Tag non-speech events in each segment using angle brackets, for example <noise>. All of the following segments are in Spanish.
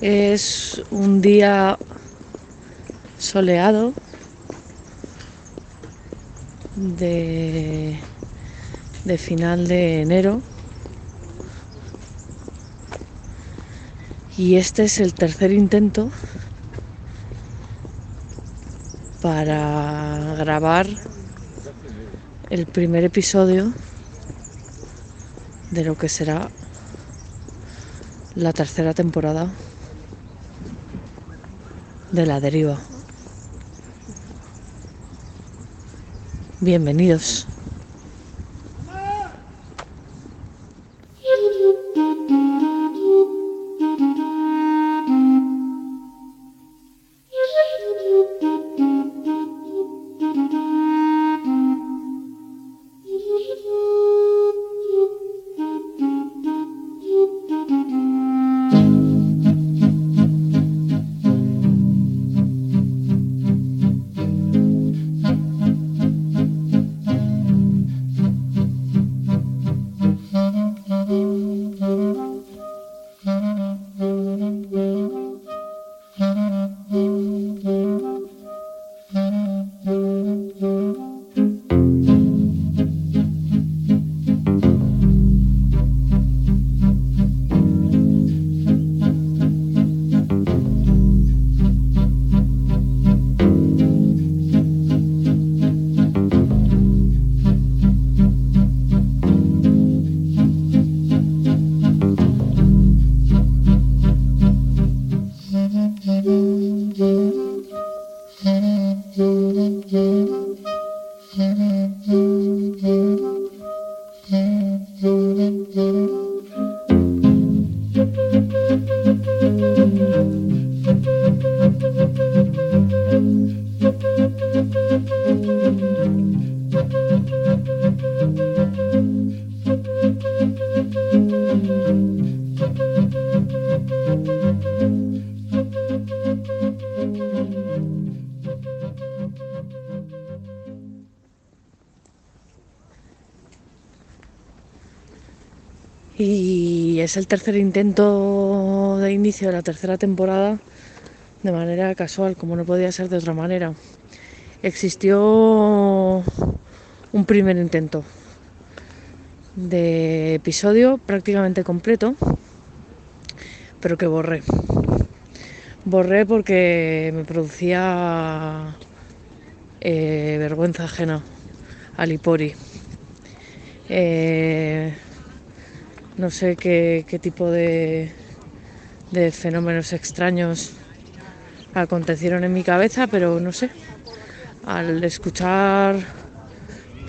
Es un día soleado de, final de enero. Y este es el tercer intento para grabar el primer episodio de lo que será la tercera temporada de la deriva. Bienvenidos. Es el tercer intento de inicio de la tercera temporada de manera casual, como no podía ser de otra manera. Existió un primer intento de episodio prácticamente completo, pero que borré. Borré porque me producía eh, vergüenza ajena al Ipori. Eh, no sé qué, qué tipo de, de fenómenos extraños acontecieron en mi cabeza, pero no sé. Al escuchar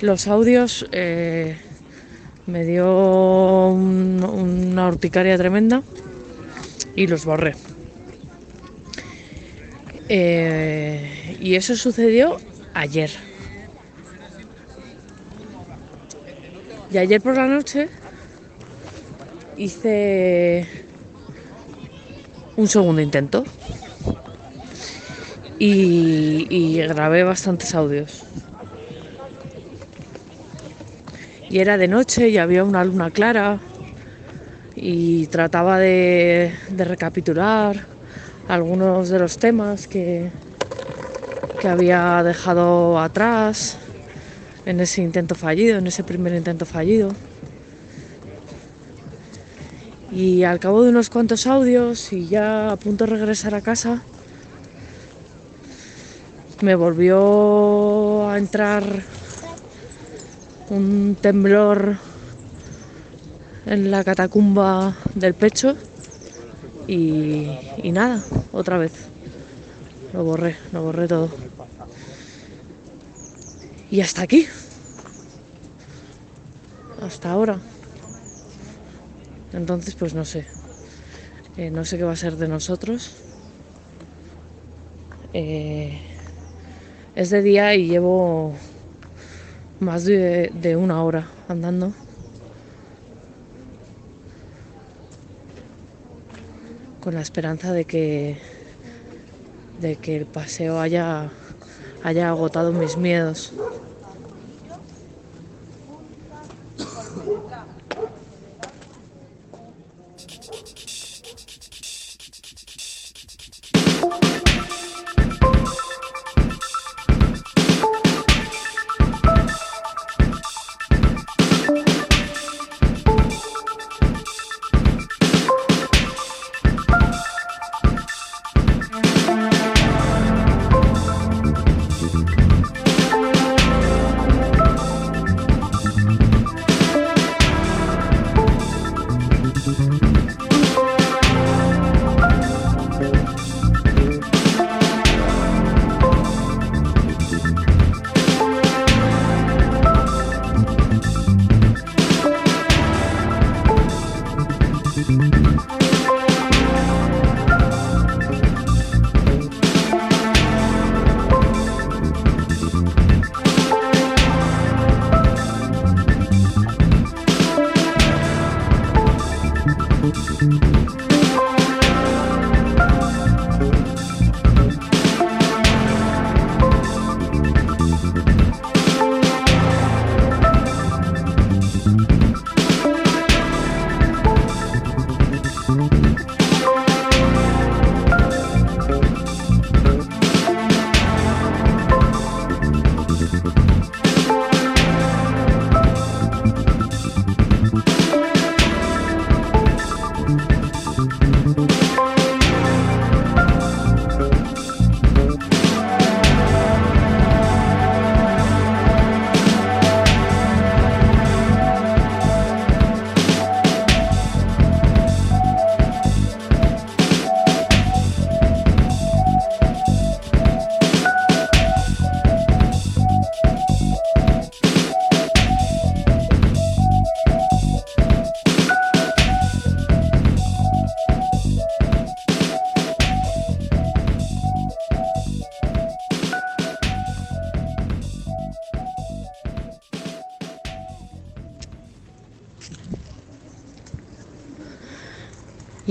los audios eh, me dio un- una urticaria tremenda y los borré. Eh, y eso sucedió ayer. Y ayer por la noche hice un segundo intento y, grabé bastantes audios. Y era de noche y había una luna clara y trataba de, de recapitular algunos de los temas que, que había dejado atrás en ese intento fallido, en ese primer intento fallido. Y al cabo de unos cuantos audios y ya a punto de regresar a casa, me volvió a entrar un temblor en la catacumba del pecho y, nada, otra vez. Lo borré, lo borré todo. Y hasta aquí. Hasta ahora. Entonces, pues no sé. Eh, no sé qué va a ser de nosotros. Eh, es de día y llevo más de, de una hora andando. Con la esperanza de que, de que el paseo haya, haya agotado mis miedos.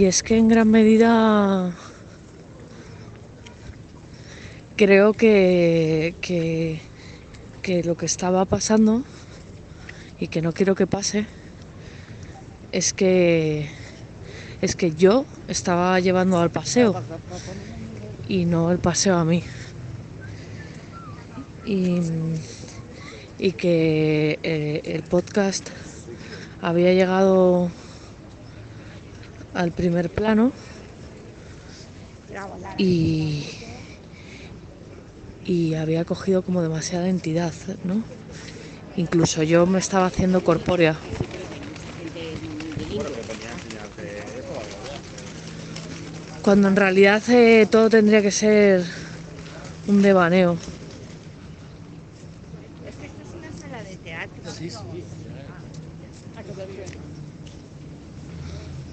Y es que en gran medida creo que, que, que lo que estaba pasando y que no quiero que pase es que es que yo estaba llevando al paseo y no el paseo a mí. Y, y que eh, el podcast había llegado al primer plano y, y había cogido como demasiada entidad, ¿no? Incluso yo me estaba haciendo corpórea. Cuando en realidad eh, todo tendría que ser un devaneo. Es que esto es una sala de teatro.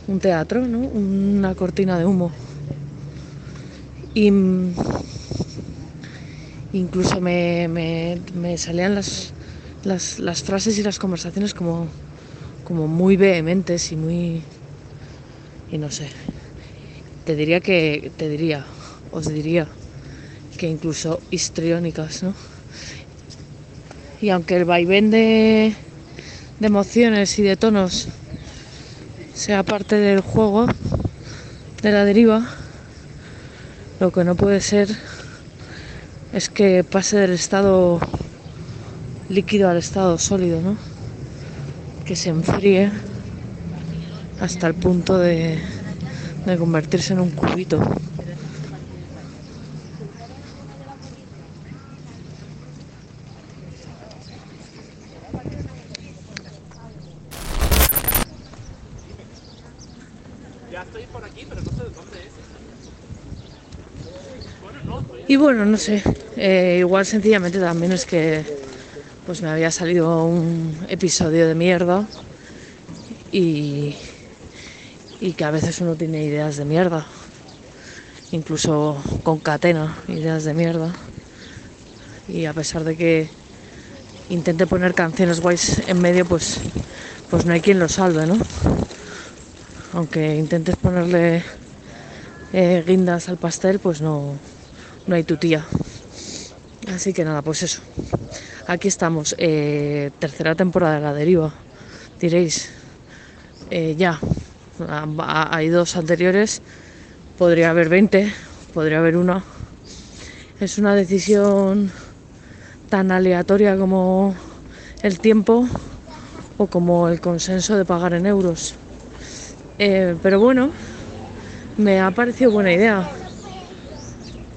Un teatro, ¿no? Una cortina de humo. Y incluso me, me- me salían las, las, las frases y las conversaciones como, como muy vehementes y muy... y no sé. Te diría que... te diría, os diría que incluso histriónicas, ¿no? Y aunque el vaivén de emociones y de tonos sea parte del juego, de la deriva, lo que no puede ser es que pase del estado líquido al estado sólido, ¿no? Que se enfríe hasta el punto de, de convertirse en un cubito. Bueno, no sé, eh, igual sencillamente también es que pues me había salido un episodio de mierda y, y que a veces uno tiene ideas de mierda, incluso concatena ideas de mierda. Y a pesar de que intente poner canciones guays en medio, pues, pues no hay quien lo salve, ¿no? Aunque intentes ponerle eh, guindas al pastel, pues no, no hay tu tía. Así que nada, pues eso. Aquí estamos, eh, tercera temporada de la deriva. Diréis, eh, ya, hay dos anteriores, podría haber 20, podría haber una. Es una decisión tan aleatoria como el tiempo o como el consenso de pagar en euros. Eh, pero bueno, me ha parecido buena idea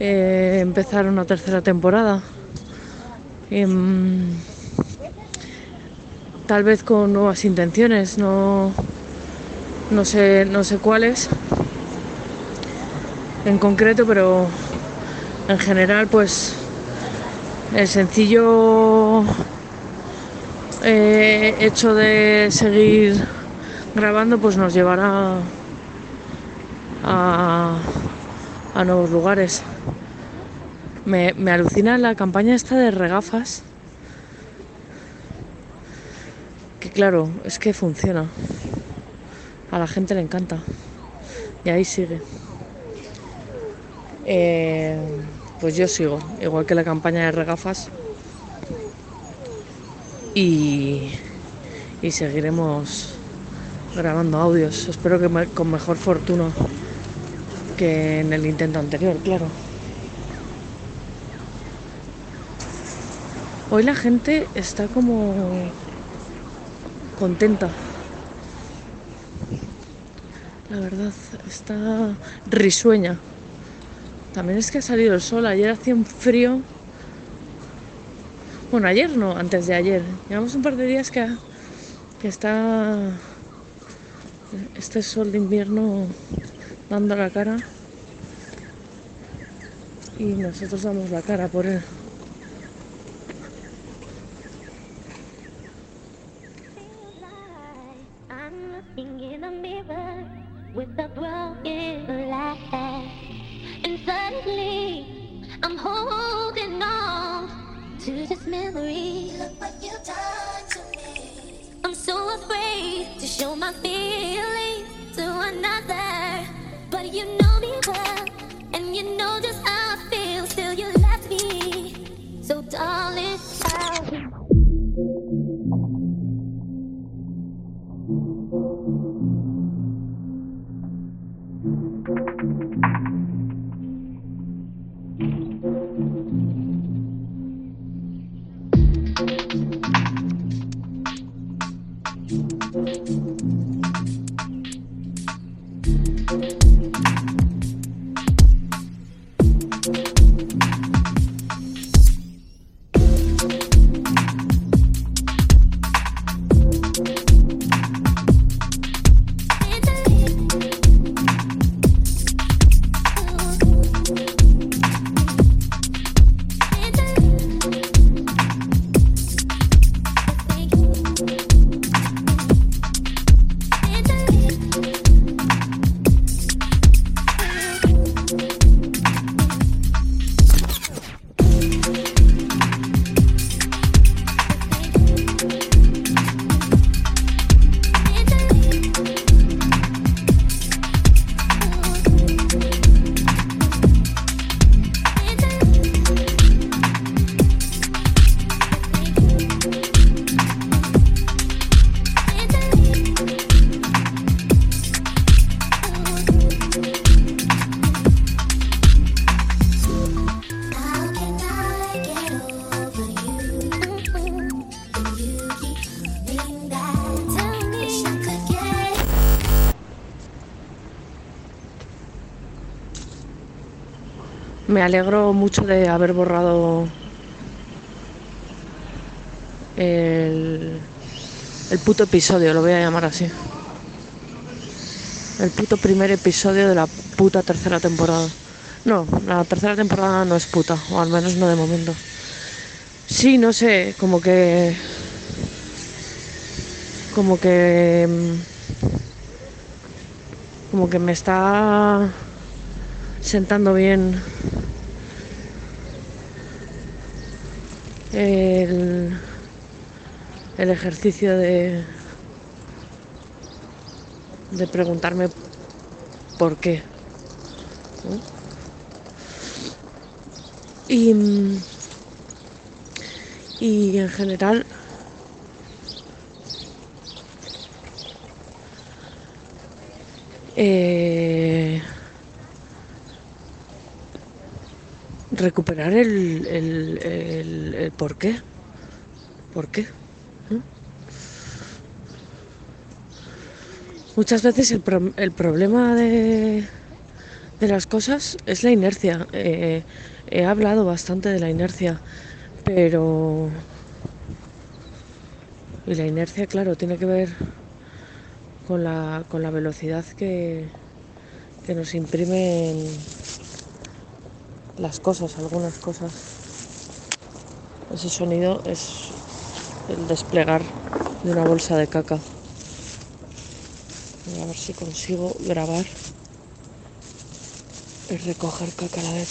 eh, empezar una tercera temporada. Em, tal vez con nuevas intenciones, no, no sé, no sé cuáles en concreto, pero en general, pues el sencillo eh, hecho de seguir grabando, pues nos llevará a, a nuevos lugares. Me, me alucina la campaña esta de regafas. Que claro, es que funciona. A la gente le encanta. Y ahí sigue. Eh, pues yo sigo, igual que la campaña de regafas. Y, y seguiremos grabando audios. Espero que me- con mejor fortuna que en el intento anterior, claro. Hoy la gente está como contenta. La verdad, está risueña. También es que ha salido el sol. Ayer hacía un frío. Bueno, ayer no, antes de ayer. Llevamos un par de días que, que está este sol de invierno dando la cara. Y nosotros damos la cara por él. With a broken light. And suddenly I'm holding on to this memory. Look what you done to me. I'm so afraid to show my feelings to another. But you know me well, and you know just how Me alegro mucho de haber borrado el, puto episodio, lo voy a llamar así. El puto primer episodio de la puta tercera temporada. No, la tercera temporada no es puta, o al menos no de momento. Sí, no sé, como que. Como que. Como que me está sentando bien el, el ejercicio de, de preguntarme por qué. Y, y en general eh, recuperar el, el, el por qué. ¿Por qué? Muchas veces el, pro- el problema de, las cosas es la inercia. Eh, he hablado bastante de la inercia, pero... Y la inercia, claro, tiene que ver con la, con la velocidad que, que nos imprimen las cosas, algunas cosas. Ese sonido es el desplegar de una bolsa de caca. A ver si consigo grabar y recoger caca a la vez.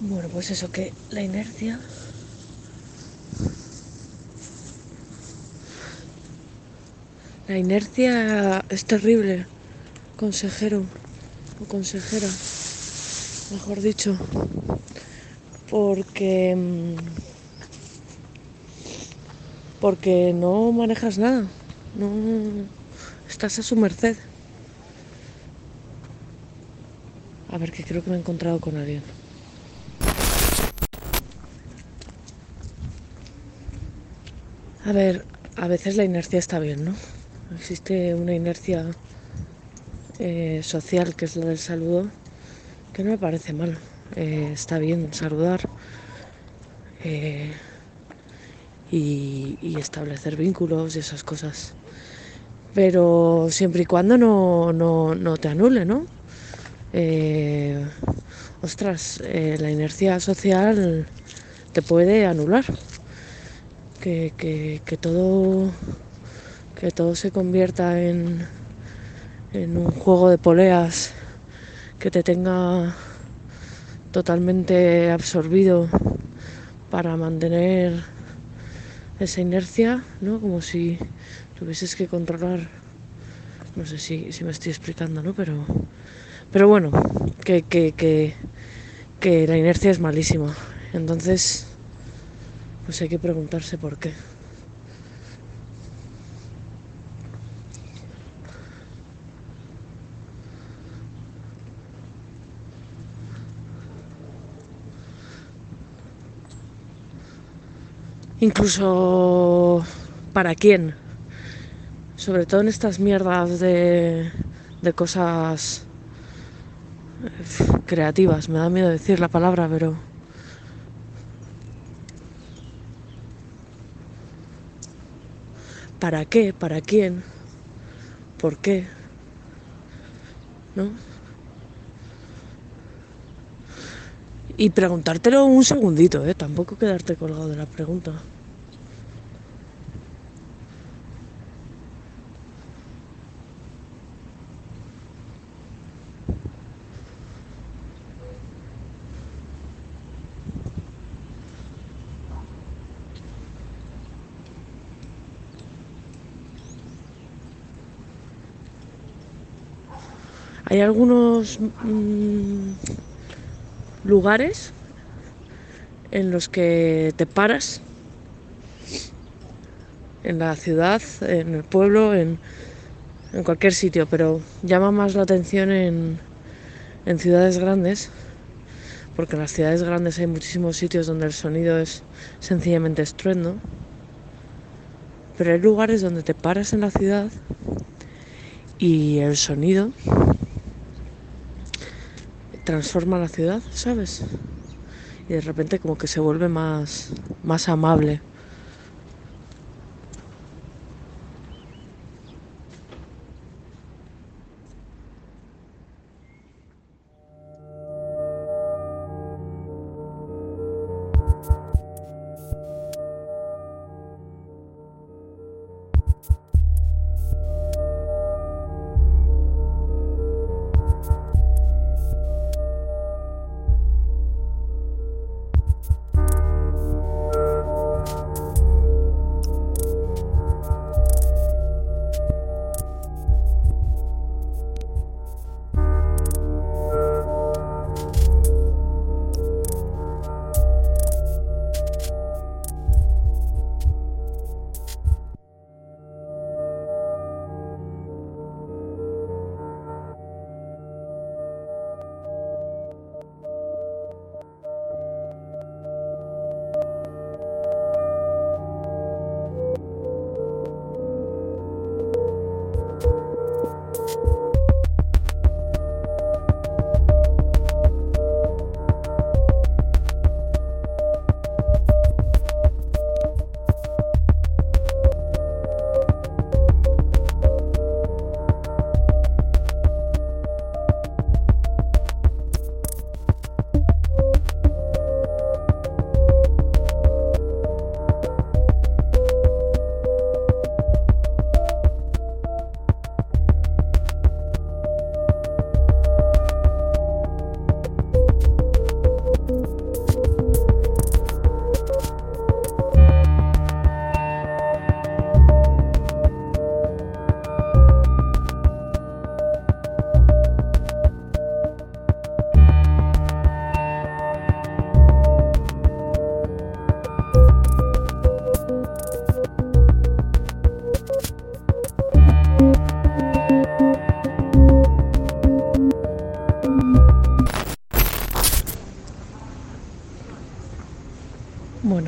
Bueno, pues eso que la inercia La inercia es terrible, consejero o consejera, mejor dicho, porque mm, porque no manejas nada, no estás a su merced. A ver, que creo que me he encontrado con alguien. A ver, a veces la inercia está bien, ¿no? Existe una inercia eh, social que es la del saludo que no me parece mal. Eh, está bien saludar eh, y, establecer vínculos y esas cosas. Pero siempre y cuando no, no, no te anule, ¿no? Eh, ostras, la inercia social te puede anular. Que, que- que todo que todo se convierta en, en un juego de poleas que te tenga totalmente absorbido para mantener esa inercia, ¿no? Como si tuvieses que controlar, no sé si, si me estoy explicando, ¿no? Pero, pero bueno, que, que, que, que la inercia es malísima. Entonces, pues hay que preguntarse por qué. Incluso para quién. Sobre todo en estas mierdas de, de cosas eh, creativas. Me da miedo decir la palabra, pero... ¿Para qué? ¿Para quién? ¿Por qué? ¿No? Y preguntártelo un segundito, ¿eh? Tampoco quedarte colgado de la pregunta. Hay algunos mm, lugares en los que te paras en la ciudad, en el pueblo, en, en cualquier sitio, pero llama más la atención en, en ciudades grandes, porque en las ciudades grandes hay muchísimos sitios donde el sonido es sencillamente estruendo, pero hay lugares donde te paras en la ciudad y el sonido transforma la ciudad, ¿sabes? Y de repente como que se vuelve más, más amable.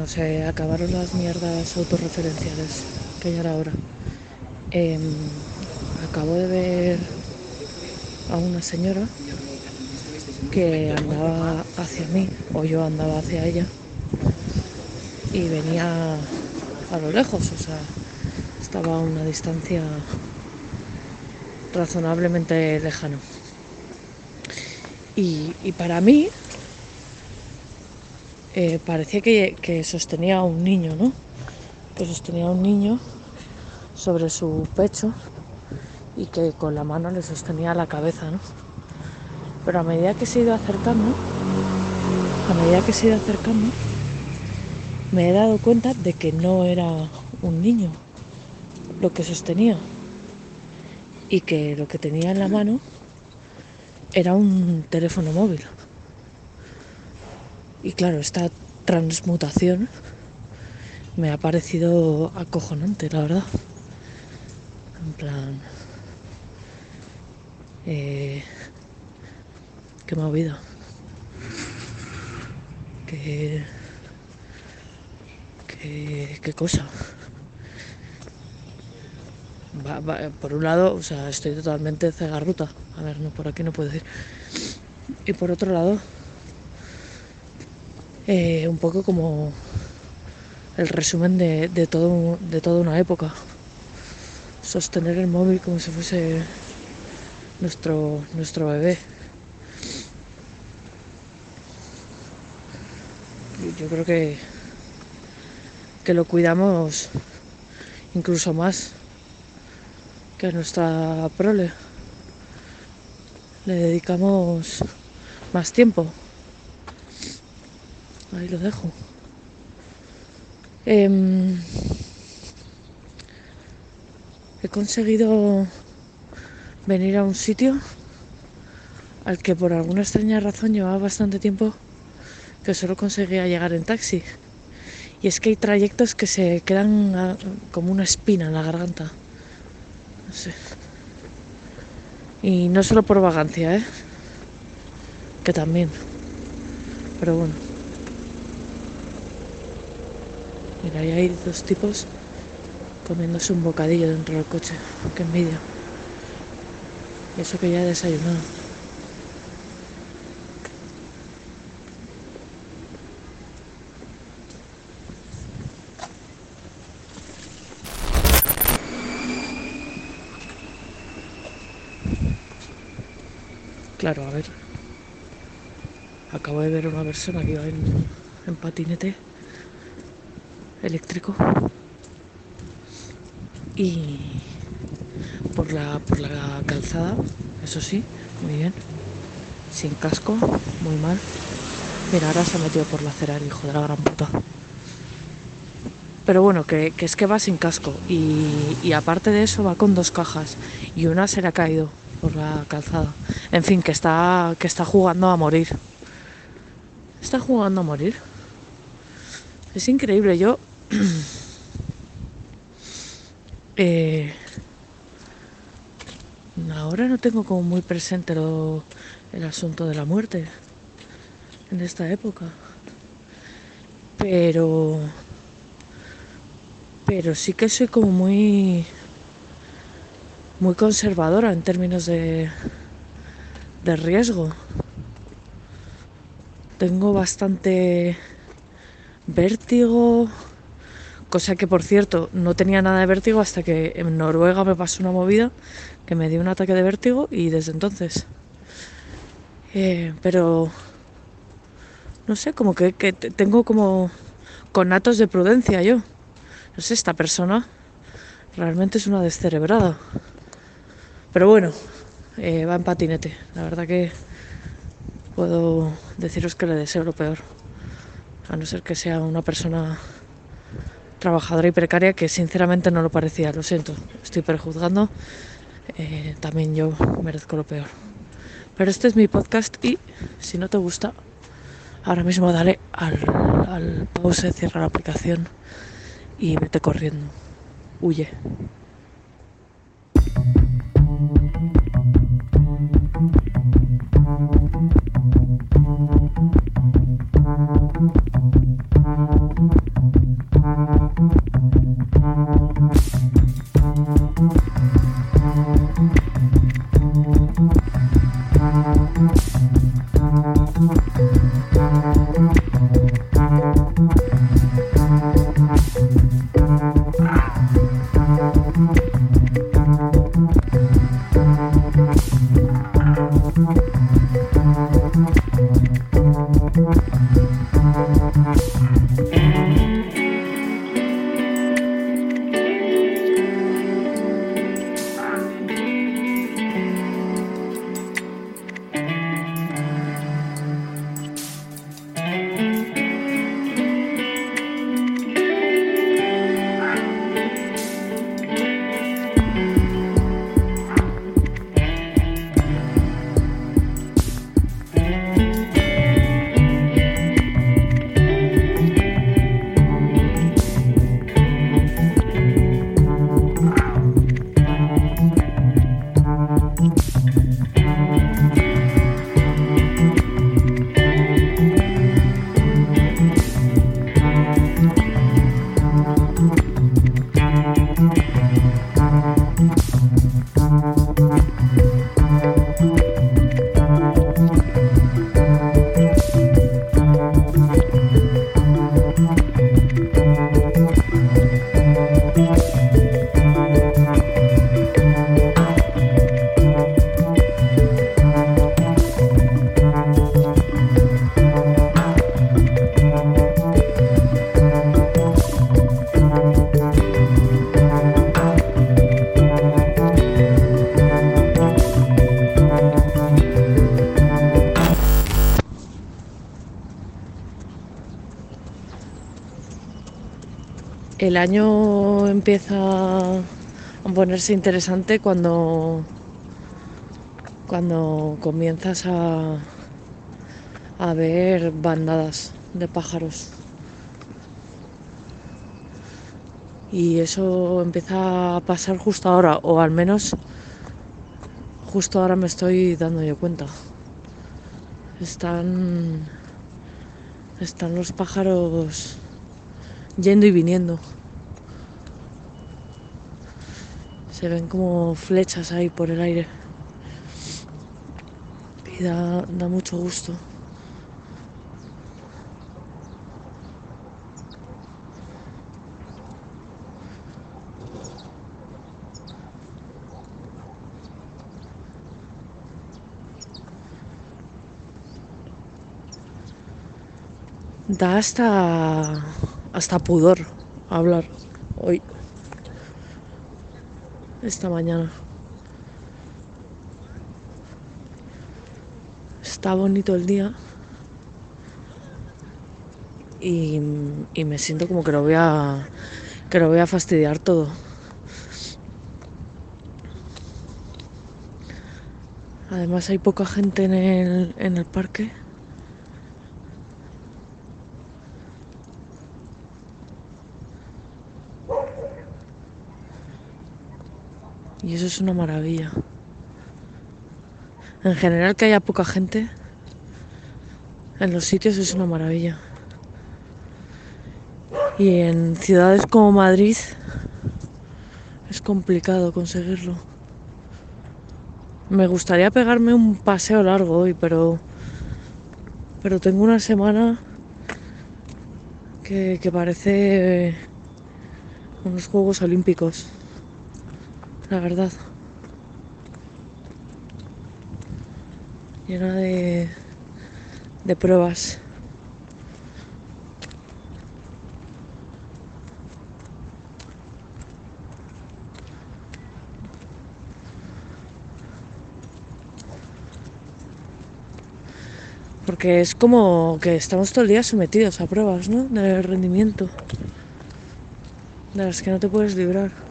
Se acabaron las mierdas autorreferenciales que ya era hora. Em, acabo de ver a una señora que andaba hacia mí o yo andaba hacia ella y venía a lo lejos, o sea, estaba a una distancia razonablemente lejana. Y, y para mí eh, parecía que, sostenía a un niño, ¿no? Que sostenía a un niño sobre su pecho y que con la mano le sostenía la cabeza, ¿no? Pero a medida que se ha ido acercando, a medida que se ha ido acercando, me he dado cuenta de que no era un niño lo que sostenía y que lo que tenía en la mano era un teléfono móvil. Y claro, esta transmutación me ha parecido acojonante, la verdad. En plan... Eh, qué movida. Qué, qué, qué cosa. Va- va- por un lado, o sea, estoy totalmente cegarruta. A ver, no, por aquí no puedo decir. Y por otro lado, eh, un poco como el resumen de, de todo, de toda una época. Sostener el móvil como si fuese nuestro, nuestro bebé. Yo creo que, que lo cuidamos incluso más que a nuestra prole. Le dedicamos más tiempo. Ahí lo dejo. Em, he conseguido venir a un sitio al que por alguna extraña razón llevaba bastante tiempo que solo conseguía llegar en taxi. Y es que hay trayectos que se quedan como una espina en la garganta. No sé. Y no solo por vagancia, ¿eh? Que también. Pero bueno. Mira, ahí hay dos tipos comiéndose un bocadillo dentro del coche. Qué envidia. Y eso que ya he desayunado. Claro, a ver. Acabo de ver a una persona que iba en, en patinete eléctrico y por la, por la calzada, eso sí, muy bien, sin casco, muy mal. Mira, ahora se ha metido por la acera el hijo de la gran puta. Pero bueno, que, que es que va sin casco y, y aparte de eso va con dos cajas y una se le ha caído por la calzada. En fin, que está, que está jugando a morir. Está jugando a morir. Es increíble, yo... eh, ahora no tengo como muy presente el asunto de la muerte en esta época. Pero... Pero sí que soy como muy... Muy conservadora en términos de... De riesgo. Tengo bastante vértigo, cosa que por cierto no tenía nada de vértigo hasta que en Noruega me pasó una movida que me dio un ataque de vértigo y desde entonces. Eh, pero no sé, como que, que te- tengo como conatos de prudencia yo. No sé, esta persona realmente es una descerebrada. Pero bueno, eh, va en patinete. La verdad que puedo deciros que le deseo lo peor. A no ser que sea una persona trabajadora y precaria que sinceramente no lo parecía. Lo siento, estoy prejuzgando. Eh, también yo merezco lo peor. Pero este es mi podcast y si no te gusta, ahora mismo dale al, al pause, cierra la aplicación y vete corriendo. Huye. Thank you. El año empieza a ponerse interesante cuando cuando comienzas a, a ver bandadas de pájaros. Y eso empieza a pasar justo ahora, o al menos justo ahora me estoy dando yo cuenta. Están, están los pájaros yendo y viniendo. Se ven como flechas ahí por el aire. Y da, da mucho gusto. Da hasta hasta pudor hablar hoy esta mañana. Está bonito el día y, y me siento como que lo voy a que lo voy a fastidiar todo. Además hay poca gente en el, en el parque. Y eso es una maravilla. En general que haya poca gente en los sitios es una maravilla. Y en ciudades como Madrid es complicado conseguirlo. Me gustaría pegarme un paseo largo hoy, pero pero tengo una semana que, que parece unos Juegos Olímpicos la verdad. Llena de, de pruebas. Porque es como que estamos todo el día sometidos a pruebas, ¿no? De rendimiento. De las que no te puedes librar.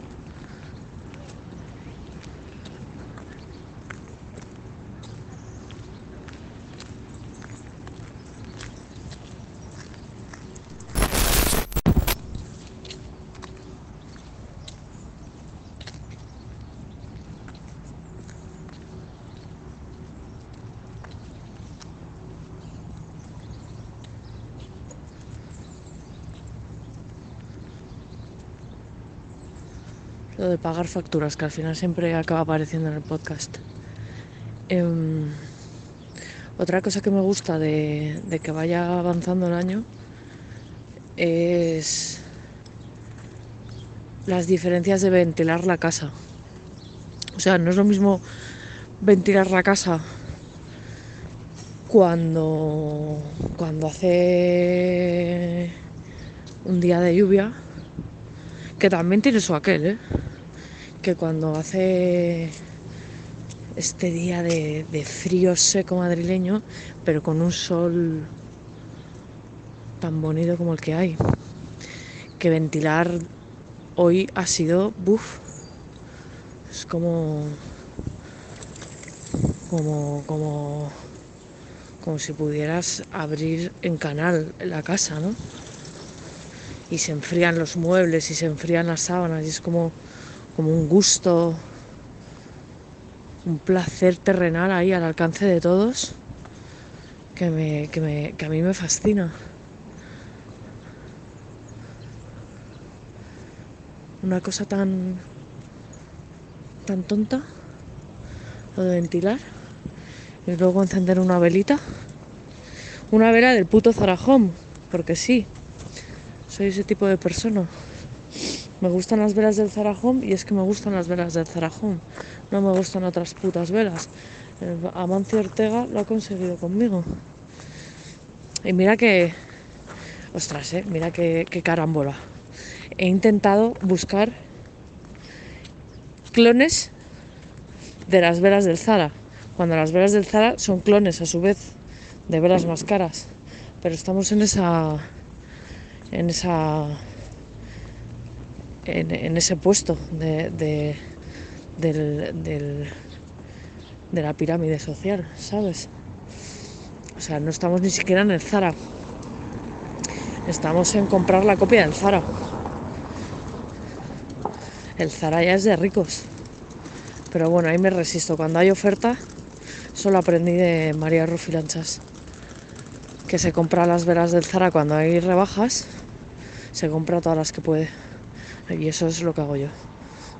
Pagar facturas, que al final siempre acaba apareciendo en el podcast. Em, otra cosa que me gusta de, que vaya avanzando el año es las diferencias de ventilar la casa. O sea, no es lo mismo ventilar la casa cuando, cuando hace un día de lluvia, que también tiene su aquel, ¿eh? Que cuando hace este día de, frío seco madrileño, pero con un sol tan bonito como el que hay, que ventilar hoy ha sido, buf, es como, como, como, como si pudieras abrir en canal la casa, ¿no? Y se enfrían los muebles y se enfrían las sábanas y es como, como un gusto, un placer terrenal ahí al alcance de todos que, me, que, me, que a mí me fascina. Una cosa tan tan tonta lo de ventilar y luego encender una velita una vela del puto Zarajón porque sí soy ese tipo de persona me gustan las velas del Zarajón y es que me gustan las velas del Zarajón. No me gustan otras putas velas. El Amancio Ortega lo ha conseguido conmigo. Y mira que ostras eh, mira que, que carambola. He intentado buscar clones de las velas del Zara, cuando las velas del Zara son clones a su vez de velas más caras. Pero estamos en esa en esa en, ese puesto de, de la pirámide social, ¿sabes? O sea, no estamos ni siquiera en el Zara. Estamos en comprar la copia del Zara. El Zara ya es de ricos. Pero bueno, ahí me resisto. Cuando hay oferta, solo aprendí de María Rufilanchas. Que se compra las velas del Zara cuando hay rebajas. Se compra todas las que puede. Y eso es lo que hago yo.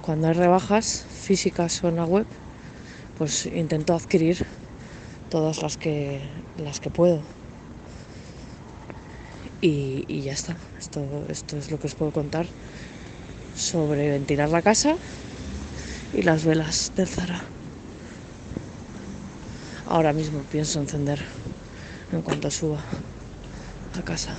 Cuando hay rebajas físicas o en la web, pues intento adquirir todas las que las que puedo. Y, ya está. Esto, esto es lo que os puedo contar sobre ventilar la casa y las velas del Zara. Ahora mismo pienso encender en cuanto suba a casa.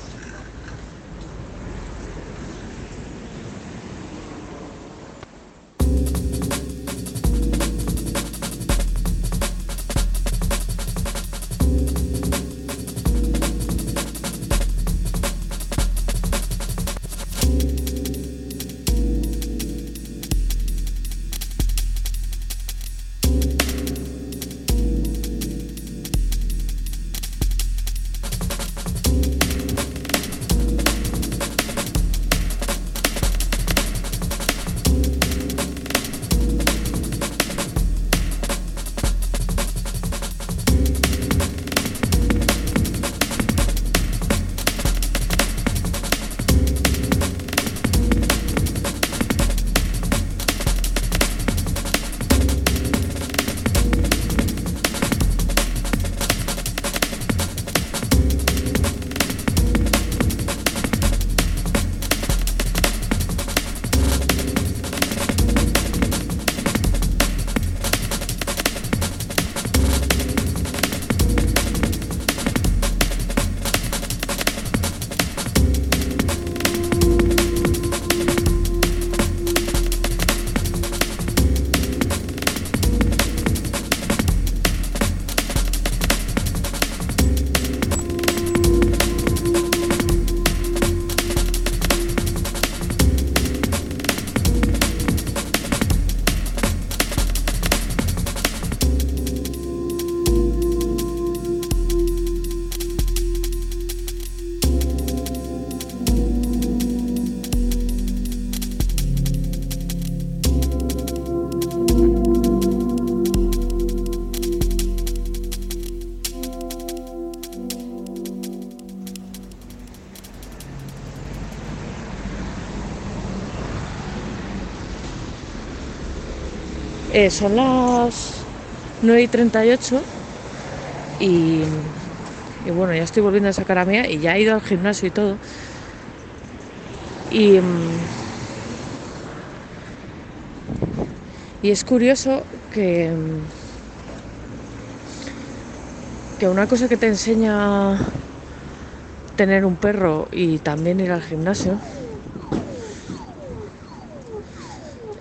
Eh, son las 9 y 38 y, y bueno, ya estoy volviendo a sacar a mía y ya he ido al gimnasio y todo. Y, mm, y es curioso que, mm, que una cosa que te enseña tener un perro y también ir al gimnasio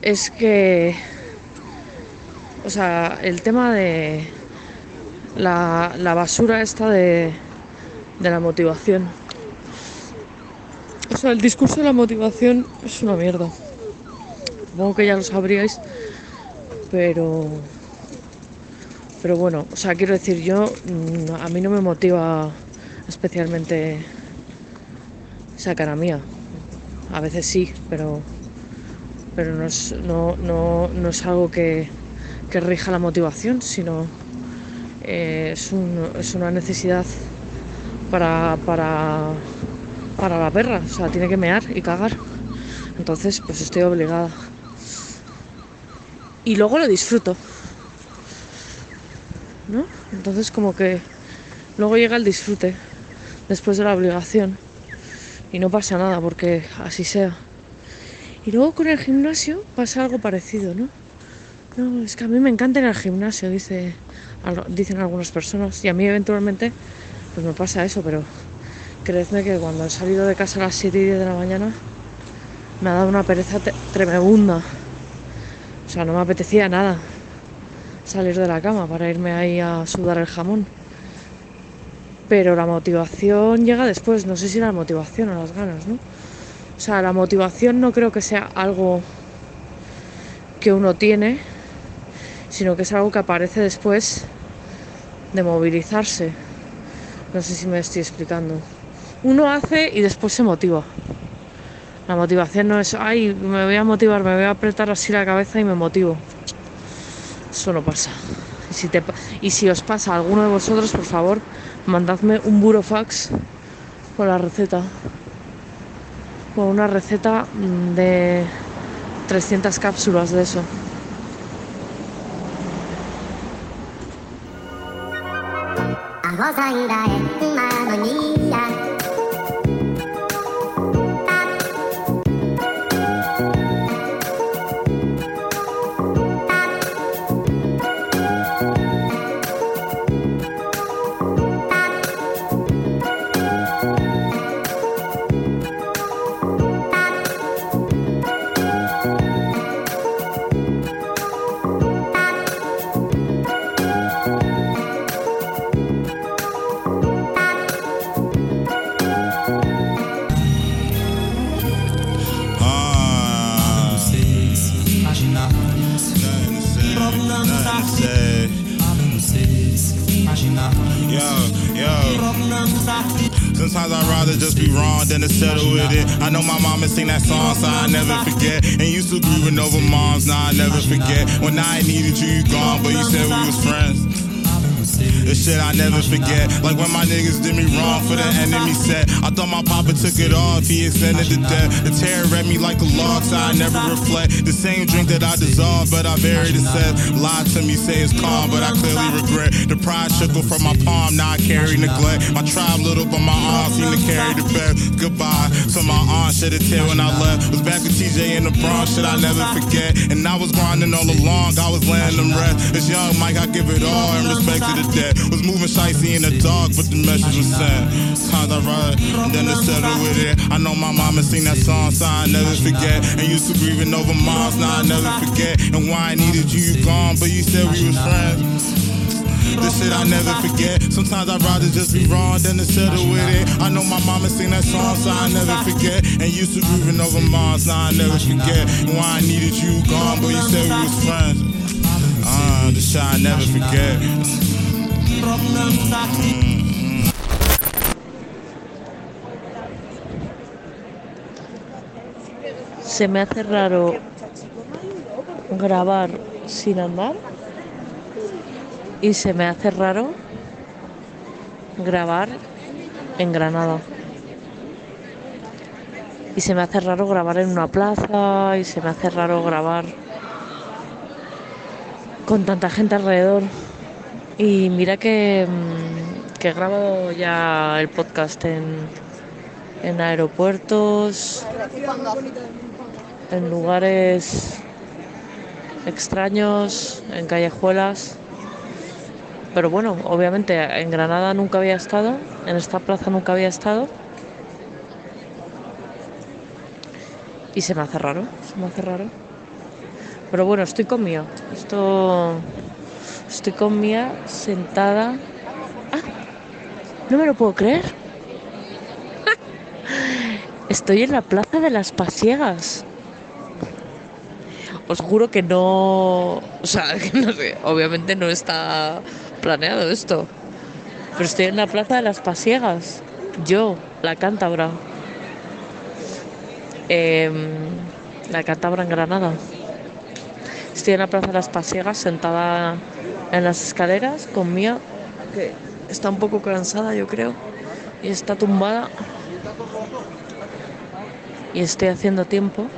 es que o sea, el tema de la, basura esta de, la motivación. O sea, el discurso de la motivación es una mierda. Supongo que ya lo sabríais, pero. Pero bueno, o sea, quiero decir, yo. mm, A mí no me motiva especialmente sacar a mía. A veces sí, pero. Pero no es, no, no, no es algo que, que rija la motivación, sino eh, es, un- es una necesidad para, para, para la perra. O sea, tiene que mear y cagar. Entonces, pues estoy obligada. Y luego lo disfruto. ¿No? Entonces como que luego llega el disfrute después de la obligación. Y no pasa nada porque así sea. Y luego con el gimnasio pasa algo parecido, ¿no? No, es que a mí me encanta ir al gimnasio, dicen algunas personas. Y a mí eventualmente pues me pasa eso, pero creedme que cuando he salido de casa a las 7 y 10 de la mañana me ha dado una pereza tremenda. O sea, no me apetecía nada salir de la cama para irme ahí a sudar el jamón. Pero la motivación llega después, no sé si la motivación o las ganas, ¿no? O sea, la motivación no creo que sea algo que uno tiene, sino que es algo que aparece después de movilizarse. No sé si me estoy explicando. Uno hace y después se motiva. La motivación no es, ay, me voy a motivar, me voy a apretar así la cabeza y me motivo. Eso no pasa. Y si, te, y si os pasa a alguno de vosotros, por favor, mandadme un burofax con la receta. Con una receta de 300 cápsulas de eso. 青空へ馬のに sing that song, so I never forget. And used to grieving over moms, now I never forget. When I needed you, you gone, but you said we was friends. The shit I never forget. Like when my niggas did me wrong for the enemy set. I thought my papa took it off, he extended the death. The terror read me like a log, so I never reflect. The same drink that I dissolved, but I varied the set. Lied to me, say it's calm, but I clearly regret. The pride trickled from my palm, now I carry neglect. My tribe little, but my arm seem to carry the best. Goodbye. So my aunt shed a tear when I left. Was back with TJ in the Bronx, shit I never forget. And I was grinding all along, I was laying them rest. It's young Mike, I give it all in respect to the dead. Was moving shicey in the dark, but the message was sent. Times I and then I settle with it. I know my mama sing that song, so I never forget. And used to grieving over moms, now I never forget. And why I needed you, you gone, but you said we was friends. This shit I never forget. Sometimes I'd rather just be wrong than to settle with it. I know my mama sing that song, so I never forget. And used to grieving over moms, now I never forget. And why I needed you gone, but you said we was friends. Uh, the shit I never forget. Se me hace raro grabar sin andar y se me hace raro grabar en Granada. Y se me hace raro grabar en una plaza y se me hace raro grabar con tanta gente alrededor. Y mira que, mm, que he grabado ya el podcast en, en aeropuertos, en lugares extraños, en callejuelas. Pero bueno, obviamente en Granada nunca había estado, en esta plaza nunca había estado. Y se me hace raro, se me hace raro. Pero bueno, estoy con Mía. Esto, estoy con Mía sentada. ¡Ah! No me lo puedo creer. <laughs> Estoy en la plaza de las Pasiegas. Os juro que no. O sea, <laughs> que no sé, obviamente no está planeado esto. Pero estoy en la plaza de las Pasiegas. Yo, la cántabra. Em, la cántabra en Granada. Estoy en la plaza de las Pasiegas sentada en las escaleras con Mía, que está un poco cansada, yo creo. Y está tumbada. Y estoy haciendo tiempo.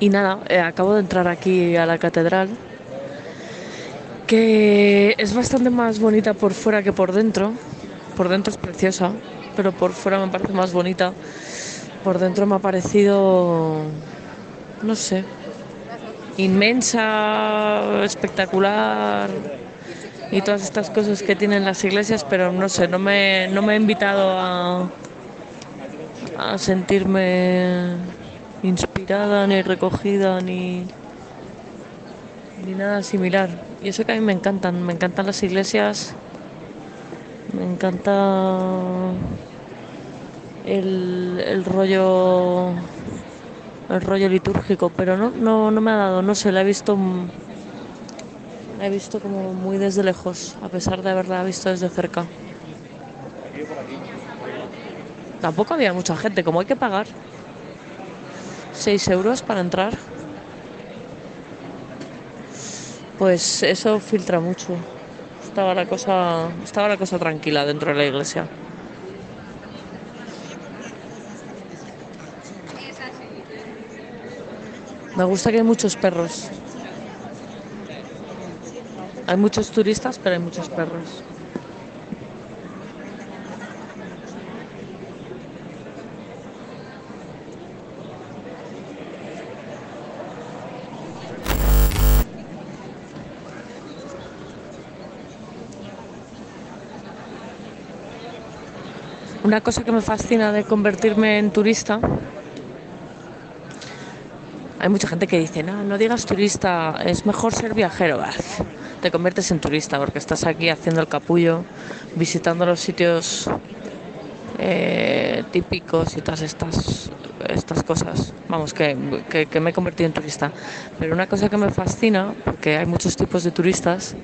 Y nada, eh, acabo de entrar aquí a la catedral, que es bastante más bonita por fuera que por dentro. Por dentro es preciosa, pero por fuera me parece más bonita. Por dentro me ha parecido, no sé, inmensa, espectacular y todas estas cosas que tienen las iglesias, pero no sé, no me, no me ha invitado a, a sentirme inspirada, ni recogida, ni, ni nada similar. Y eso que a mí me encantan, me encantan las iglesias, me encanta el, el rollo el rollo litúrgico, pero no, no, no me ha dado, no sé, la he visto la he visto como muy desde lejos, a pesar de haberla visto desde cerca. Tampoco había mucha gente, como hay que pagar 6 euros para entrar, pues eso filtra mucho. Estaba la cosa, estaba la cosa tranquila dentro de la iglesia. Me gusta que hay muchos perros. Hay muchos turistas, pero hay muchos perros. Una cosa que me fascina de convertirme en turista hay mucha gente que dice, no, no digas turista, es mejor ser viajero. Te conviertes en turista porque estás aquí haciendo el capullo, visitando los sitios eh, típicos y todas estas, estas cosas. Vamos, que, que, que me he convertido en turista. Pero una cosa que me fascina, porque hay muchos tipos de turistas,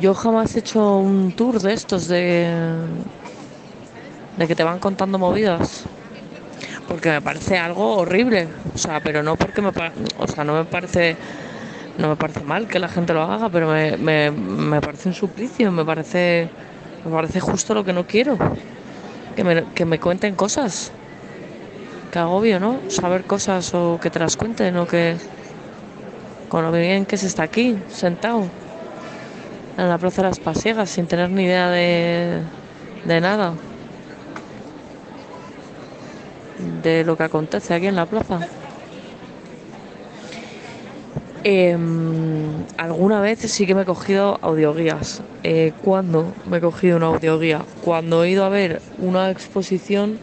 yo jamás he hecho un tour de estos de, de que te van contando movidas porque me parece algo horrible, o sea, pero no porque me, o sea, no me parece, no me parece mal que la gente lo haga, pero me, me, me parece un suplicio, me parece, me parece justo lo que no quiero, que me, que me cuenten cosas, que agobio, ¿no? Saber cosas o que te las cuenten o que, con lo bien que se está aquí, sentado, en la plaza de las Pasiegas, sin tener ni idea de, de nada. De lo que acontece aquí en la plaza. Em, alguna vez sí que me he cogido audioguías. Eh, ¿Cuándo me he cogido una audioguía? Cuando he ido a ver una exposición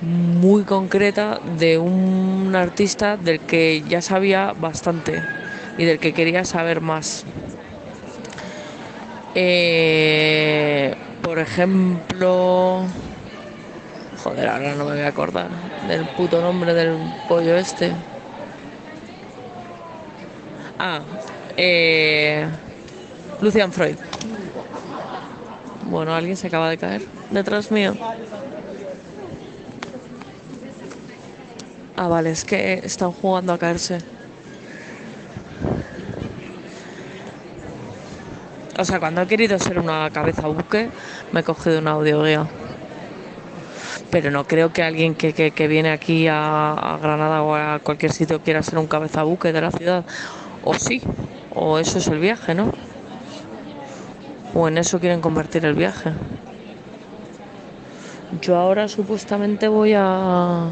muy concreta de un artista del que ya sabía bastante y del que quería saber más. Eh, por ejemplo, Joder, ahora no me voy a acordar del puto nombre del pollo este. Ah, eh, Lucian Freud. Bueno, alguien se acaba de caer detrás mío. Ah, vale, es que están jugando a caerse. O sea, cuando he querido ser una cabeza buque, me he cogido una audioguía pero no creo que alguien que, que, que viene aquí a, Granada o a cualquier sitio quiera ser un cabezabuque de la ciudad. O sí, o eso es el viaje, ¿no? O en eso quieren convertir el viaje. Yo ahora supuestamente voy a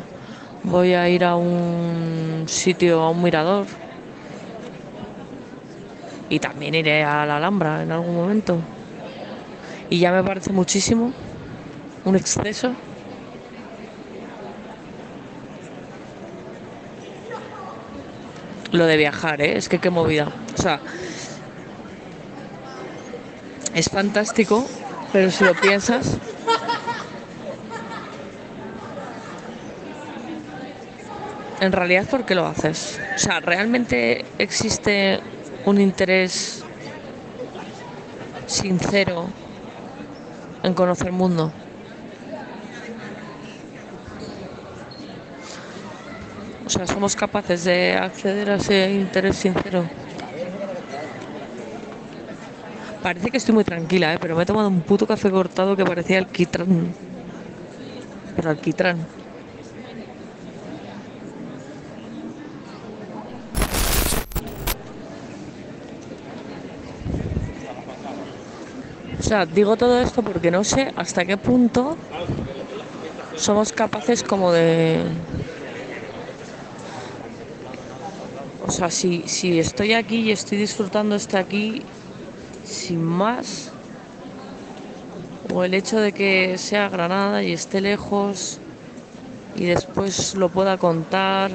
voy a ir a un sitio, a un mirador. Y también iré a la Alhambra en algún momento. Y ya me parece muchísimo, un exceso. Lo de viajar, ¿eh? es que qué movida. O sea, es fantástico, pero si lo piensas, en realidad, ¿por qué lo haces? O sea, ¿realmente existe un interés sincero en conocer el mundo? O sea, somos capaces de acceder a ese interés sincero. Parece que estoy muy tranquila, ¿eh? pero me he tomado un puto café cortado que parecía alquitrán. Pero alquitrán. O sea, digo todo esto porque no sé hasta qué punto somos capaces como de O sea, si, si estoy aquí y estoy disfrutando estar aquí sin más, o el hecho de que sea Granada y esté lejos y después lo pueda contar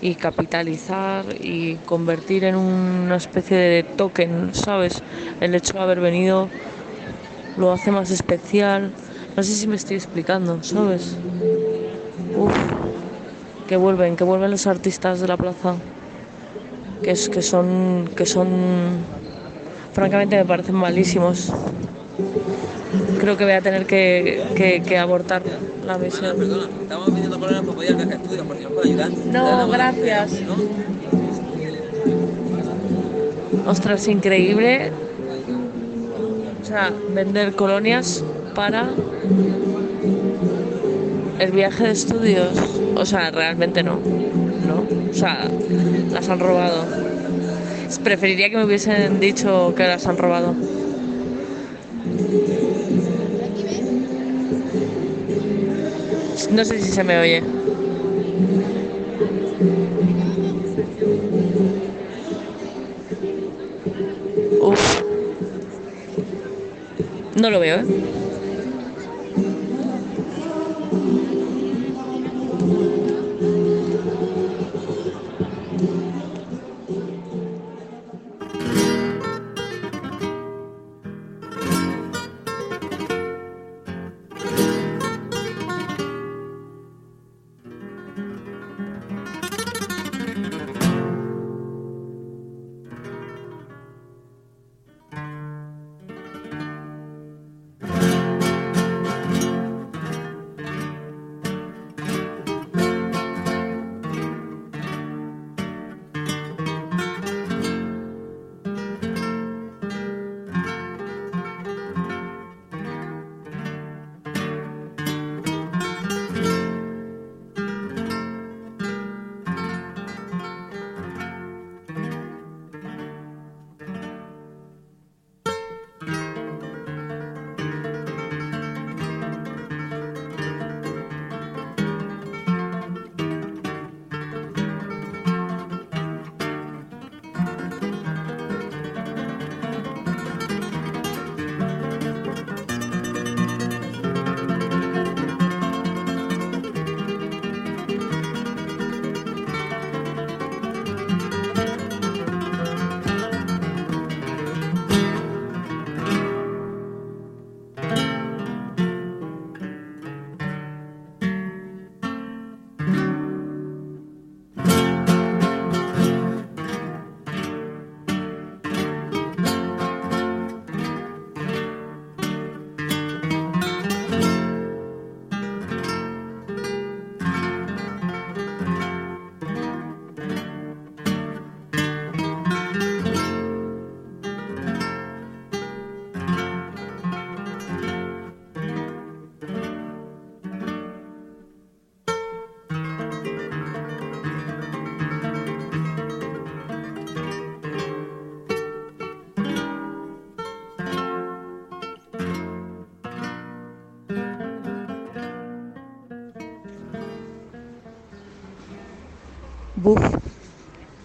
y capitalizar y convertir en una especie de token, ¿sabes? El hecho de haber venido lo hace más especial. No sé si me estoy explicando, ¿sabes? Uf, que vuelven, que vuelven los artistas de la plaza. Que, es, que son, que son, francamente me parecen malísimos. Creo que voy a tener que, que- que abortar la misión. Perdona, estamos pidiendo para estudio, por ayudar. No, gracias. Ostras, increíble. O sea, vender colonias para el viaje de estudios. O sea, realmente no. No. O sea, las han robado. Preferiría que me hubiesen dicho que las han robado. No sé si se me oye. Uf. No lo veo, ¿eh?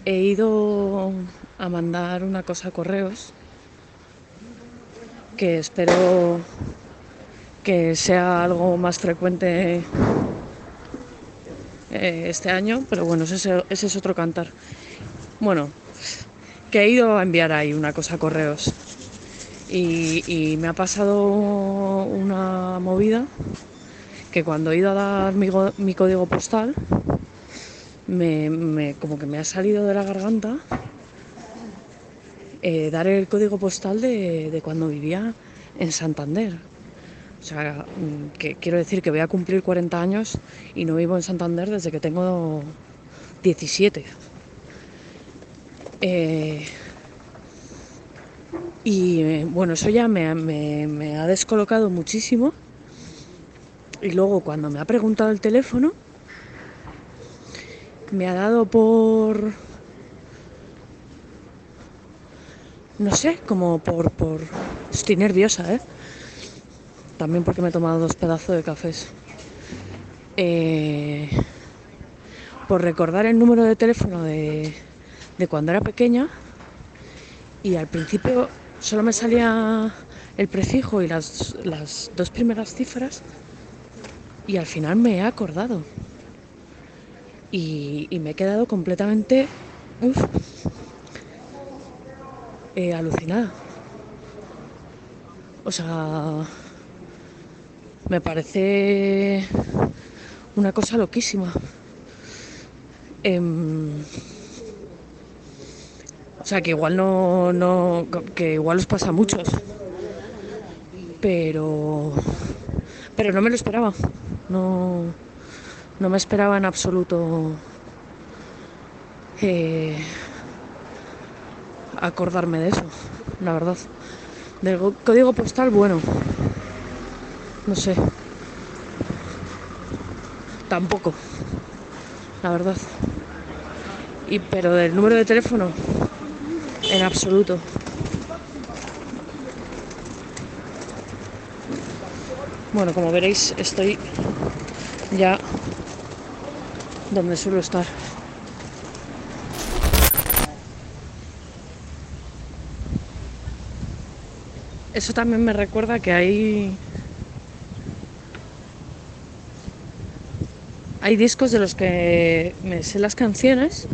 He ido a mandar una cosa a correos que espero que sea algo más frecuente eh, este año, pero bueno, ese, ese es otro cantar. Bueno, que he ido a enviar ahí una cosa a correos y, me ha pasado una movida que cuando he ido a dar mi código postal, me, como que me ha salido de la garganta eh, dar el código postal de, de cuando vivía en Santander. O sea, mm, que quiero decir que voy a cumplir 40 años y no vivo en Santander desde que tengo 17. Eh, y eh, bueno, eso ya me- me ha descolocado muchísimo. Y luego cuando me ha preguntado el teléfono, me ha dado por... No sé, como por... por... Estoy nerviosa, ¿eh? También porque me he tomado dos pedazos de cafés. Eh, por recordar el número de teléfono de, de cuando era pequeña y al principio solo me salía el prefijo y las, las dos primeras cifras y al final me he acordado. Y, me he quedado completamente eh, alucinada. O sea, me parece una cosa loquísima. Em, o sea, que igual no, no, que igual os pasa a muchos. Pero, pero no me lo esperaba. No, no me esperaba en absoluto eh, acordarme de eso, la verdad. Del go- código postal, bueno, no sé. Tampoco, la verdad. Y pero del número de teléfono, en absoluto. Bueno, como veréis, estoy ya donde suelo estar. Eso también me recuerda que hay hay discos de los que me sé las canciones.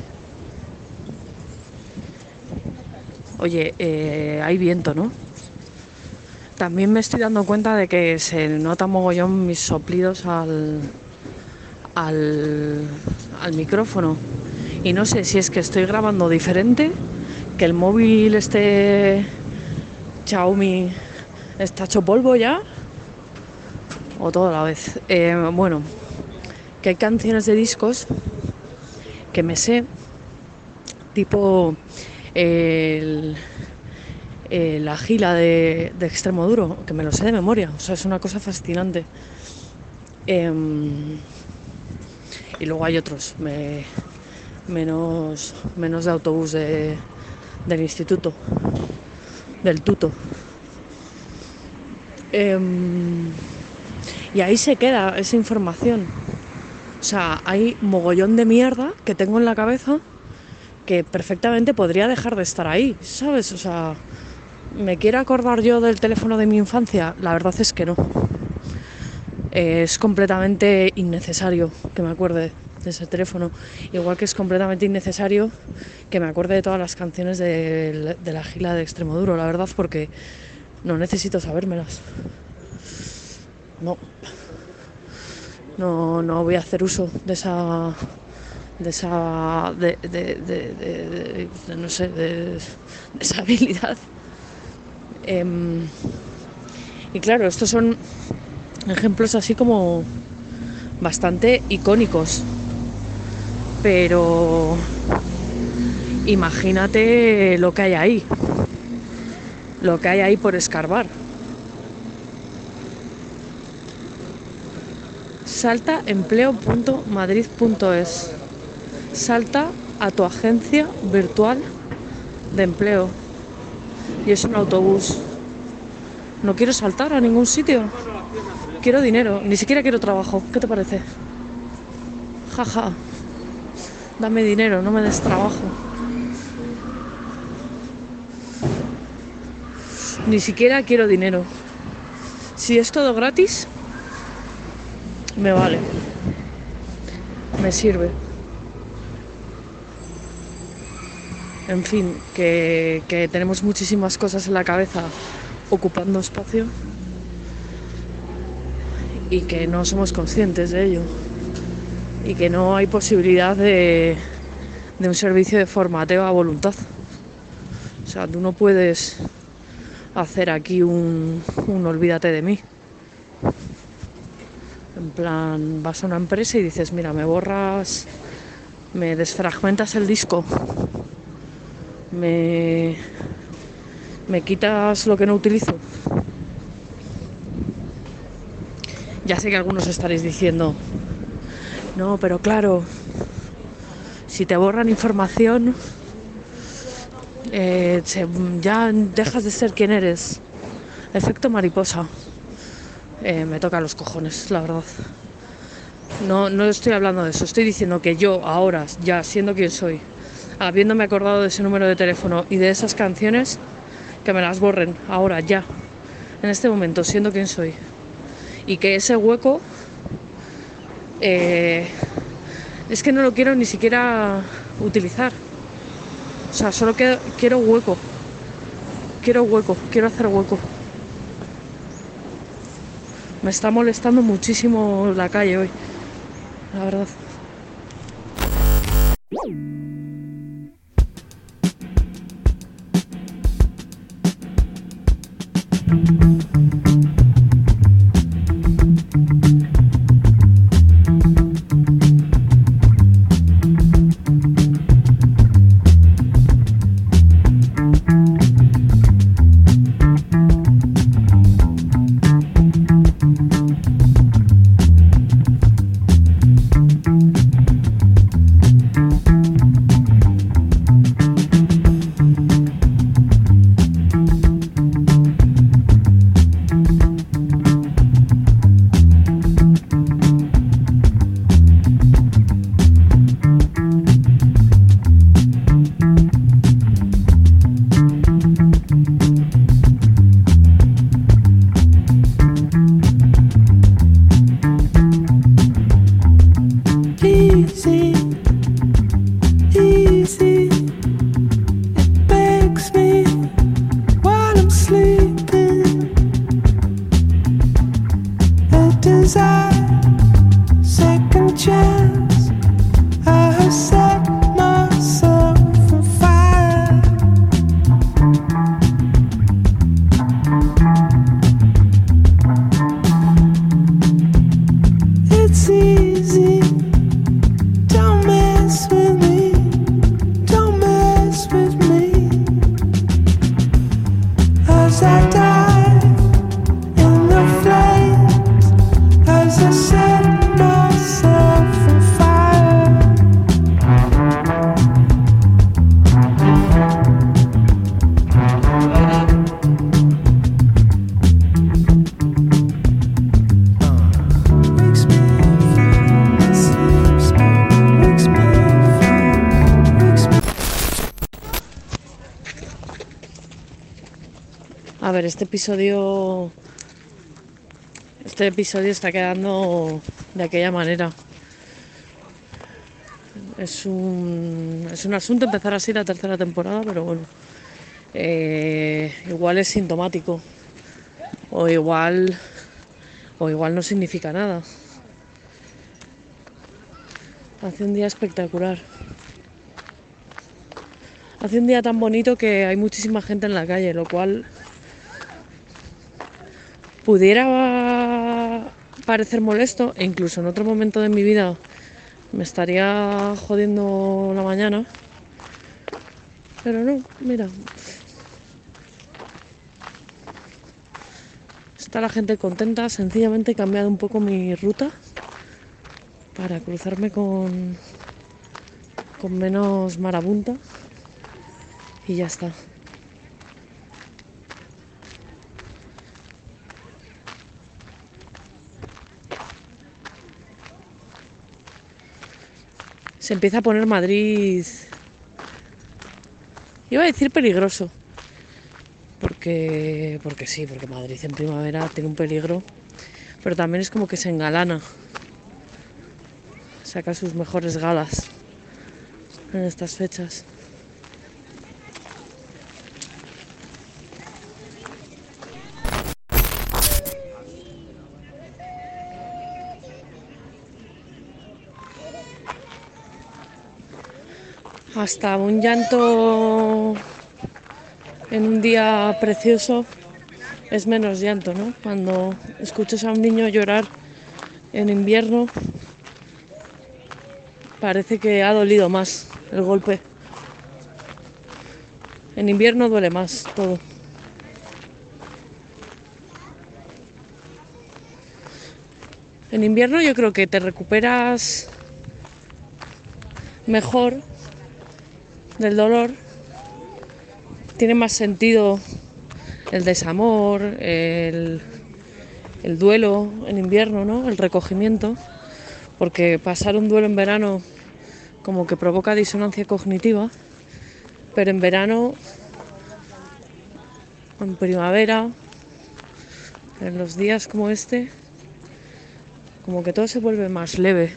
Oye, eh, hay viento, ¿no? También me estoy dando cuenta de que se nota mogollón mis soplidos al, al, al micrófono. Y no sé si es que estoy grabando diferente, que el móvil este Xiaomi está hecho polvo ya, o todo a la vez. Eh, bueno, que hay canciones de discos que me sé, tipo el, eh, la gila de, de extremo duro, que me lo sé de memoria, o sea, es una cosa fascinante. Em, y luego hay otros, me- menos, menos de autobús de- del instituto, del tuto. Em, y ahí se queda esa información. O sea, hay mogollón de mierda que tengo en la cabeza que perfectamente podría dejar de estar ahí, ¿sabes? O sea, ¿me quiero acordar yo del teléfono de mi infancia? La verdad es que no. Es completamente innecesario que me acuerde de ese teléfono. Igual que es completamente innecesario que me acuerde de todas las canciones de, la gila de Extremoduro, la verdad, porque no necesito sabérmelas. No. No, no voy a hacer uso de esa de esa de, de- de- de- no sé de esa <laughs> habilidad Em, y claro estos son ejemplos así como bastante icónicos. Pero imagínate lo que hay ahí lo que hay ahí por escarbar. Saltaempleo.madrid.es salta a tu agencia virtual de empleo. Y es un autobús. No quiero saltar a ningún sitio quiero dinero ni siquiera quiero trabajo. ¿qué te parece? jaja. Dame dinero no me des trabajo. Ni siquiera quiero dinero. Si es todo gratis me vale. Me sirve. En fin que, tenemos muchísimas cosas en la cabeza ocupando espacio y que no somos conscientes de ello y que no hay posibilidad de, de un servicio de formateo a voluntad. O sea, tú no puedes hacer aquí un, un olvídate de mí. En plan, vas a una empresa y dices, mira, me borras, me desfragmentas el disco, me, me quitas lo que no utilizo. Ya sé que algunos estaréis diciendo, no, pero claro, si te borran información, eh, ya dejas de ser quien eres. Efecto mariposa. Eh, me toca los cojones, la verdad. No, no estoy hablando de eso, estoy diciendo que yo ahora, ya siendo quien soy, habiéndome acordado de ese número de teléfono y de esas canciones, que me las borren ahora, ya, en este momento, siendo quien soy. Y que ese hueco eh, Es que no lo quiero ni siquiera utilizar. O sea, solo quiero hueco. Quiero hueco, quiero hacer hueco. Me está molestando muchísimo la calle hoy, la verdad. dance with este episodio. Este episodio está quedando de aquella manera. Es un, es un asunto empezar así la tercera temporada, pero bueno. eh, igual es sintomático. O igual. O igual no significa nada. Hace un día espectacular. Hace un día tan bonito que hay muchísima gente en la calle, lo cual pudiera parecer molesto e incluso en otro momento de mi vida me estaría jodiendo la mañana. Pero no, mira. Está la gente contenta, sencillamente he cambiado un poco mi ruta para cruzarme con, con menos marabunta y ya está. Se empieza a poner Madrid. Iba a decir peligroso. Porque, porque sí, porque Madrid en primavera tiene un peligro. Pero también es como que se engalana. Saca sus mejores galas en estas fechas. Hasta un llanto en un día precioso es menos llanto, ¿no? Cuando escuchas a un niño llorar en invierno, parece que ha dolido más el golpe. En invierno duele más todo. En invierno yo creo que te recuperas mejor del dolor. Tiene más sentido el desamor, el, el duelo en invierno, ¿no? El recogimiento. Porque pasar un duelo en verano como que provoca disonancia cognitiva. Pero en verano, en primavera, en los días como este, como que todo se vuelve más leve.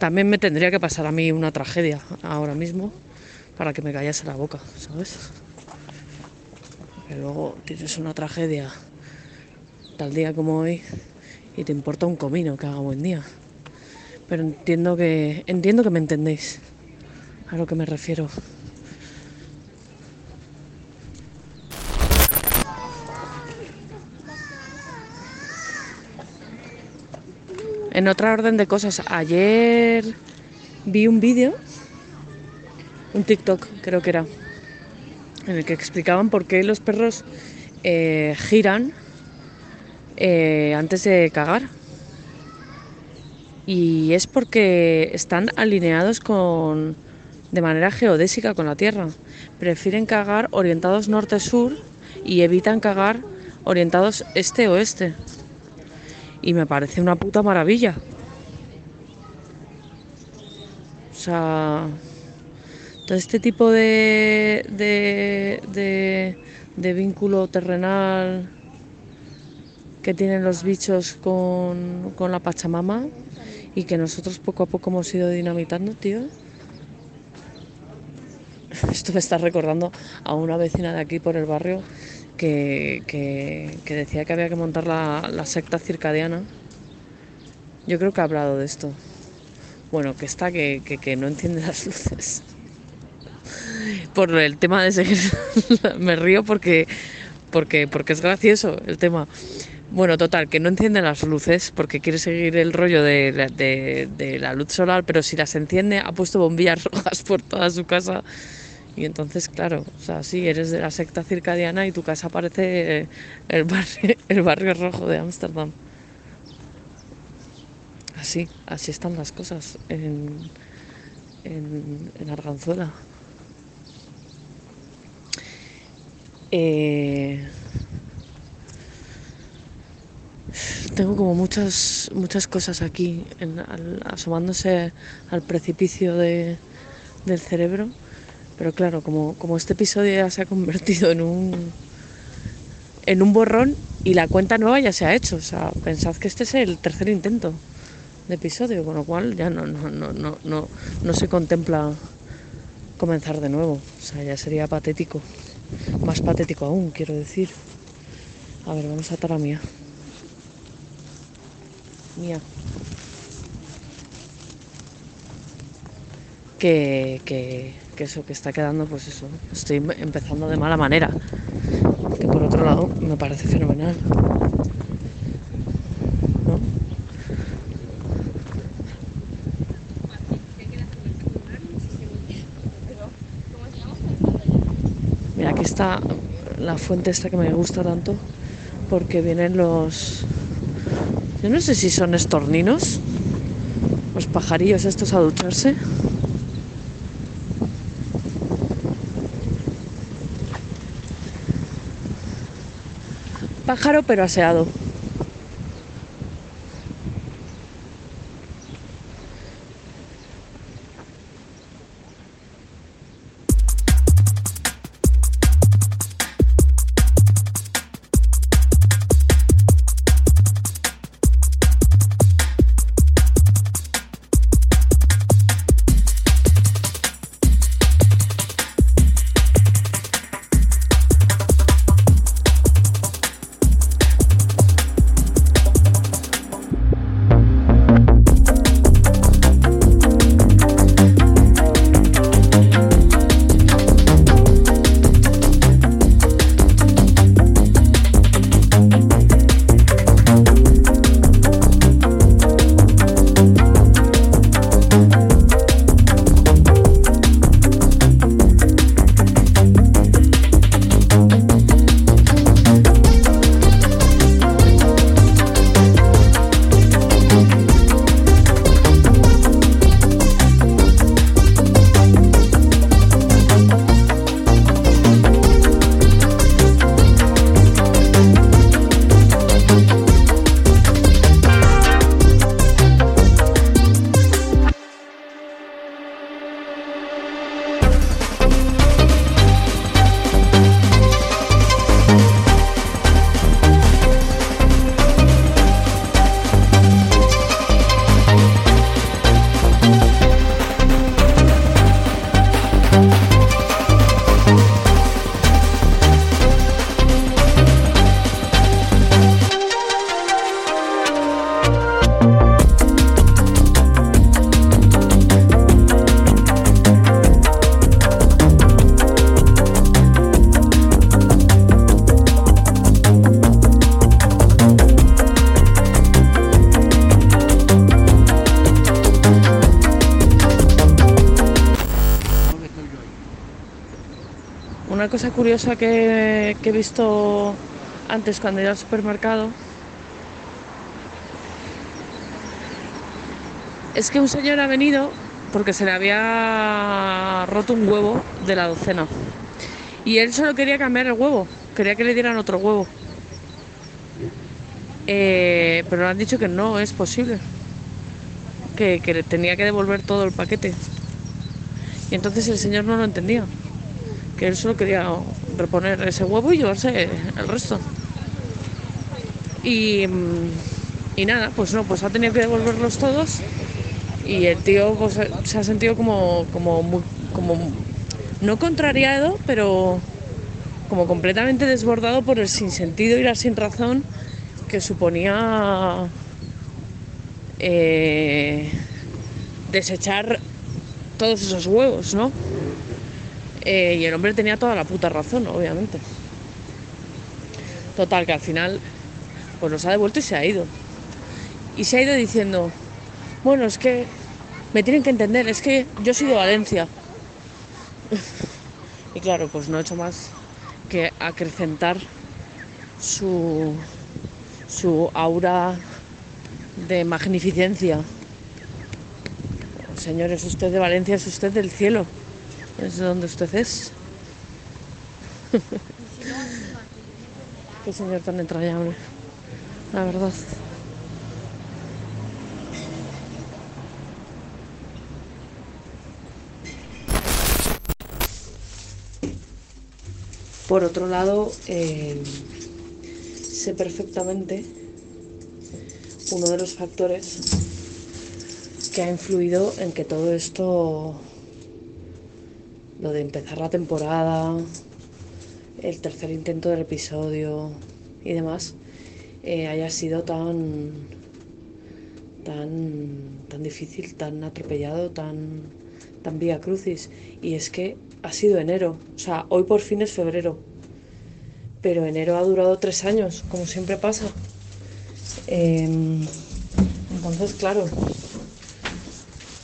También me tendría que pasar a mí una tragedia ahora mismo para que me callase la boca, ¿sabes? Que luego tienes una tragedia tal día como hoy y te importa un comino que haga buen día. Pero entiendo que entiendo que me entendéis a lo que me refiero. En otra orden de cosas, ayer vi un vídeo, un TikTok creo que era, en el que explicaban por qué los perros eh, giran eh, antes de cagar. Y es porque están alineados con, de manera geodésica con la Tierra. Prefieren cagar orientados norte-sur y evitan cagar orientados este-oeste. Y me parece una puta maravilla. O sea, todo este tipo de, de, de, vínculo terrenal que tienen los bichos con, con la Pachamama y que nosotros poco a poco hemos ido dinamitando, tío. <laughs> Esto me está recordando a una vecina de aquí por el barrio que, que- que decía que había que montar la, la secta circadiana. Yo creo que ha hablado de esto. Bueno, que está que, que, que no entiende las luces. Por el tema de seguir. <laughs> me río porque, porque, porque es gracioso el tema. Bueno, total, que no enciende las luces porque quiere seguir el rollo de, de- de la luz solar, pero si las enciende ha puesto bombillas <laughs> rojas por toda su casa. Y entonces, claro, o sea, sí, eres de la secta circadiana y tu casa parece el barrio, <laughs> el barrio rojo de Ámsterdam. Así, así están las cosas en, en, en Arganzuela. Eh, tengo como muchas muchas cosas aquí en- al- asomándose al precipicio de- del cerebro pero claro como, como este episodio ya se ha convertido en un en un borrón y la cuenta nueva ya se ha hecho o sea pensad que este es el tercer intento de episodio con lo cual ya no no no no no, no se contempla comenzar de nuevo. O sea ya sería patético más patético aún quiero decir. A ver vamos a atar a Mía. Mía. Que, que, que eso que está quedando pues eso estoy em- empezando de mala manera que por otro lado me parece fenomenal ¿no? Mira, aquí está la fuente esta que me gusta tanto porque vienen los... Yo no sé si son estorninos, los pajarillos estos a ducharse. Pájaro pero aseado. Que, he visto antes cuando iba al supermercado es que un señor ha venido porque se le había roto un huevo de la docena. Y él solo quería cambiar el huevo, quería que le dieran otro huevo. Eh, pero han dicho que no es posible, que, que tenía que devolver todo el paquete. Y entonces el señor no lo entendía, que él solo quería reponer ese huevo y llevarse el resto. Y, y nada, pues no, pues ha tenido que devolverlos todos y el tío pues, se ha sentido como, como, muy- como no contrariado, pero como completamente desbordado por el sinsentido y la sin razón que suponía eh, desechar todos esos huevos, ¿no? Eh, y el hombre tenía toda la puta razón, obviamente. Total, que al final pues los ha devuelto y se ha ido. Y se ha ido diciendo, bueno, es que me tienen que entender, es que yo soy de Valencia. <laughs> y claro, pues no he hecho más que acrecentar su, su aura de magnificencia. Señor, es usted de Valencia, es usted del cielo. Es de donde usted es. Qué <laughs> señor tan entrañable, la verdad. Por otro lado, eh, sé perfectamente uno de los factores que ha influido en que todo esto, lo de empezar la temporada, el tercer intento del episodio y demás, eh, haya sido tan, tan, tan difícil, tan atropellado, tan, tan vía crucis. Y es que ha sido enero, o sea, hoy por fin es febrero, pero enero ha durado tres años, como siempre pasa. Em, entonces, claro,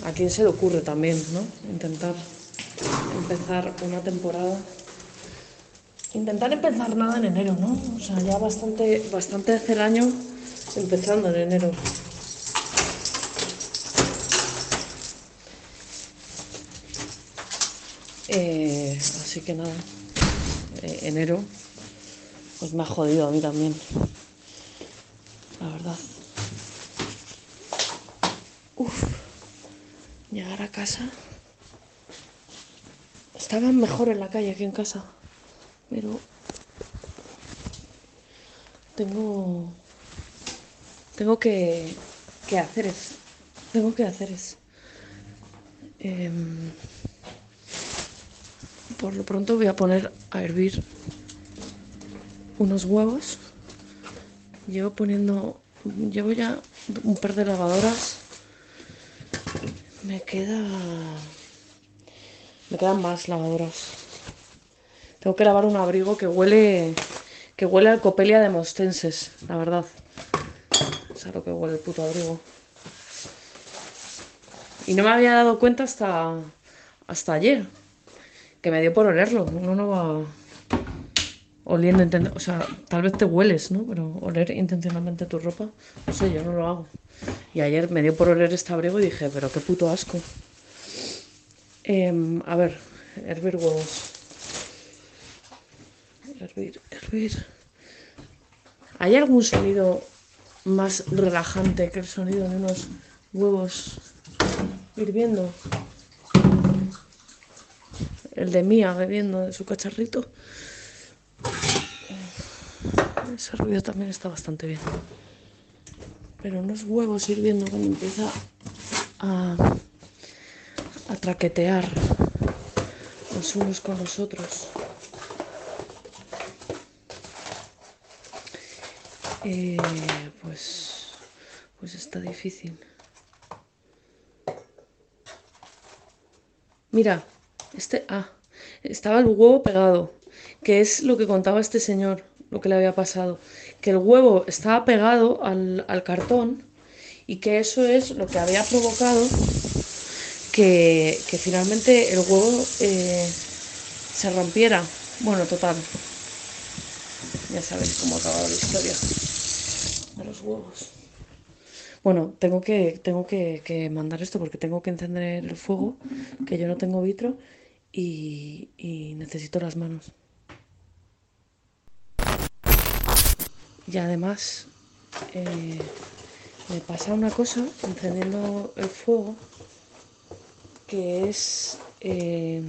¿a quién se le ocurre también, no? Intentar empezar una temporada. Intentar empezar nada en enero, ¿no? O sea, ya bastante, bastante hace el año empezando en enero. Eh, así que nada, eh, enero pues me ha jodido a mí también, la verdad. Uf, llegar a casa. Estaban mejor en la calle que en casa, pero tengo tengo que, que hacer es tengo que hacer es em, por lo pronto voy a poner a hervir unos huevos. Llevo poniendo, llevo ya un par de lavadoras. Me queda, me quedan más lavadoras. Tengo que lavar un abrigo que huele, que huele a copelia de mostenses, la verdad. Es a lo que huele el puto abrigo. Y no me había dado cuenta hasta, hasta ayer que me dio por olerlo. Uno no va oliendo, o sea, tal vez te hueles, ¿no? Pero oler intencionalmente tu ropa, no sé, yo no lo hago. Y ayer me dio por oler este abrigo y dije, pero qué puto asco. Em, a ver, hervir huevos. Hervir, hervir. ¿Hay algún sonido más relajante que el sonido de unos huevos hirviendo? El de Mía bebiendo de su cacharrito. Ese ruido también está bastante bien. Pero unos huevos hirviendo cuando empieza a, a traquetear los unos con los otros. Eh, pues, pues está difícil. Mira, este, ah, estaba el huevo pegado, que es lo que contaba este señor, lo que le había pasado, que el huevo estaba pegado al, al cartón y que eso es lo que había provocado que, finalmente el huevo eh, se rompiera. Bueno, total. Ya sabéis cómo ha acabado la historia de los huevos. Bueno, tengo que, tengo que, mandar esto porque tengo que encender el fuego, que yo no tengo vitro y, y necesito las manos. Y además eh, me pasa una cosa encendiendo el fuego que es eh,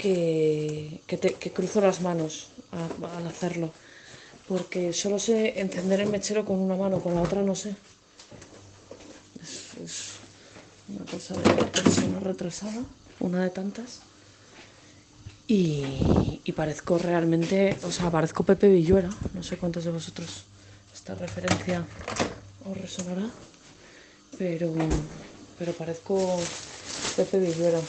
que, que, te- cruzo las manos al hacerlo. Porque solo sé encender el mechero con una mano, con la otra no sé. Es, es una cosa de persona retrasada, una de tantas. Y, y parezco realmente, o sea, parezco Pepe Villuera. No sé cuántos de vosotros esta referencia os resonará, pero, pero parezco Pepe Villuera.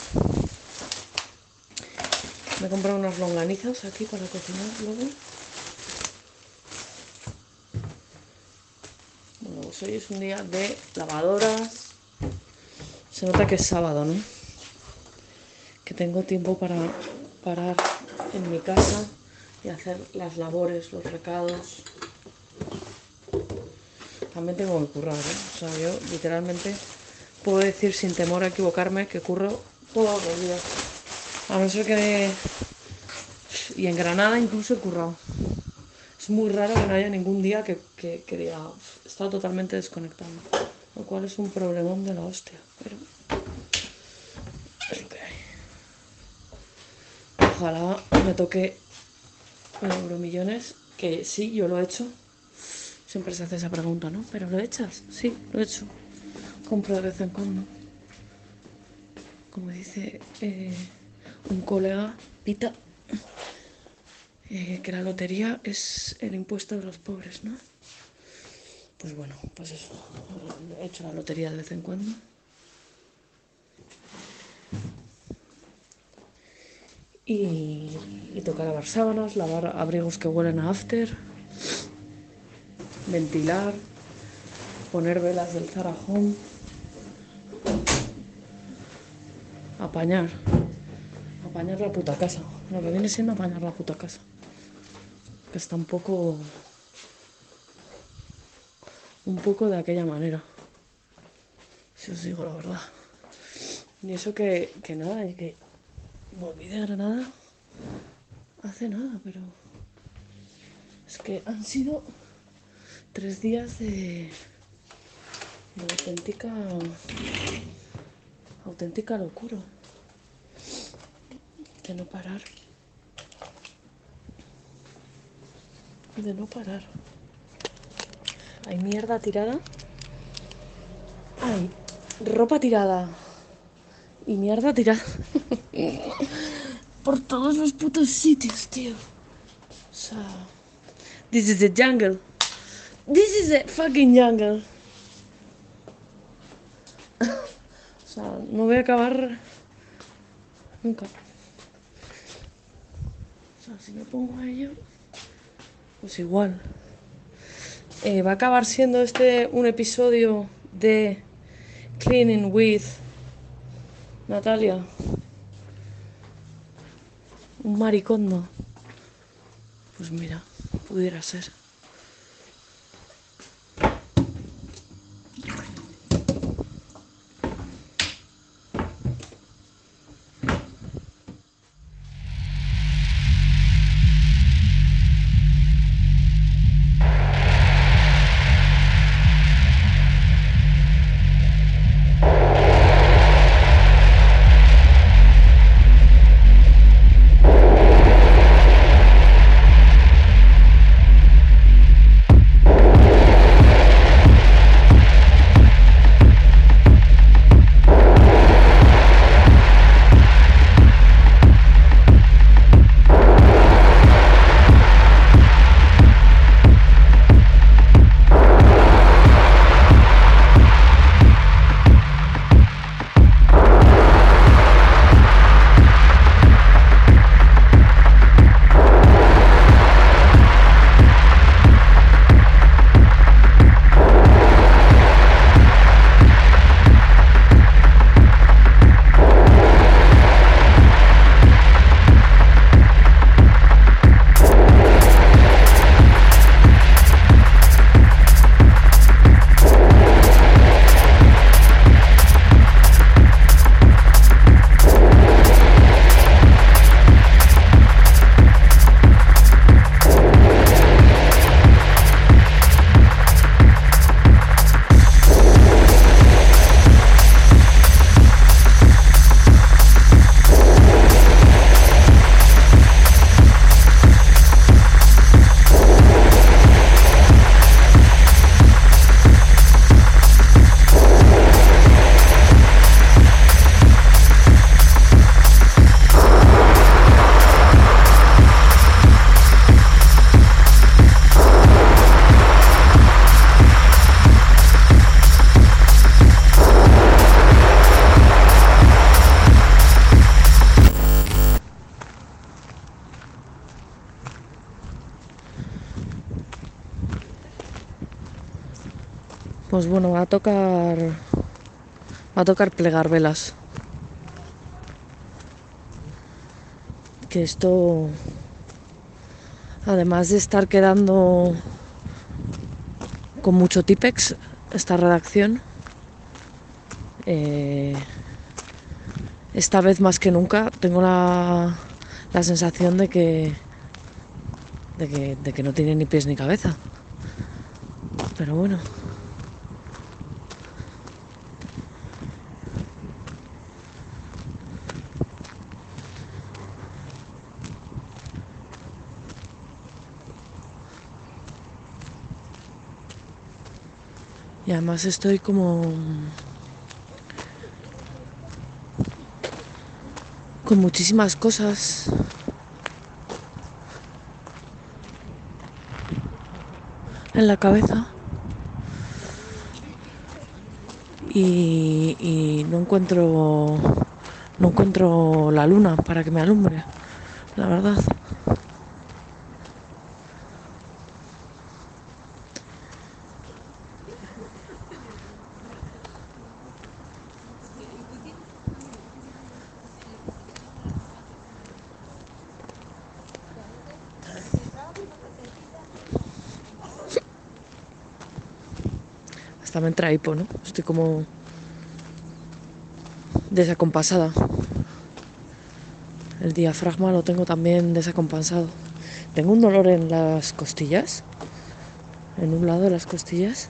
Me he comprado unas longanizas aquí para cocinar luego. Bueno, pues hoy es un día de lavadoras. Se nota que es sábado, ¿no? Que tengo tiempo para parar en mi casa y hacer las labores, los recados. También tengo que currar, ¿eh? O sea, yo literalmente puedo decir sin temor a equivocarme que curro todos los días. A no ser que... Y en Granada incluso he currado. Es muy raro que no haya ningún día que, que, diga, "Uf, he estado totalmente desconectado. Lo cual es un problemón de la hostia. Pero es que hay. Ojalá me toque euromillones, que sí, yo lo he hecho. Siempre se hace esa pregunta, ¿no? ¿Pero lo echas? Sí, lo he hecho. Compro de vez en cuando. Como dice eh, un colega, Pita, eh, que la lotería es el impuesto de los pobres, ¿no? Pues bueno, pues eso. He hecho la lotería de vez en cuando. Y, y toca lavar sábanas, lavar abrigos que huelen a after, ventilar, poner velas del Zara Home, apañar, apañar la puta casa, lo que viene siendo apañar la puta casa, que está un poco, un poco de aquella manera, si os digo la verdad. Y eso que, que nada, y que volví de Granada hace nada, pero es que han sido tres días de, de auténtica auténtica locura. De no parar. De no parar. Hay mierda tirada hay ropa tirada y mierda tirada. Por todos los putos sitios tío. O sea this is the jungle. This is a fucking jungle. o no voy a acabar nunca. O sea, si me pongo a ello, pues igual. Eh, va a acabar siendo este un episodio de Cleaning with Natalia. Un maricondo. Pues mira, pudiera ser. Bueno, va a tocar. Va a tocar plegar velas. Que esto. Además de estar quedando con mucho Tipex, esta redacción. eh, esta vez más que nunca tengo la, la sensación de que, de que de que no tiene ni pies ni cabeza. Pero bueno. Además estoy como con muchísimas cosas. En la cabeza. Y, no encuentro no encuentro la luna para que me alumbre la verdad hasta me entra hipo, ¿no? Estoy como desacompasada. El diafragma lo tengo también desacompasado. Tengo un dolor en las costillas, en un lado de las costillas,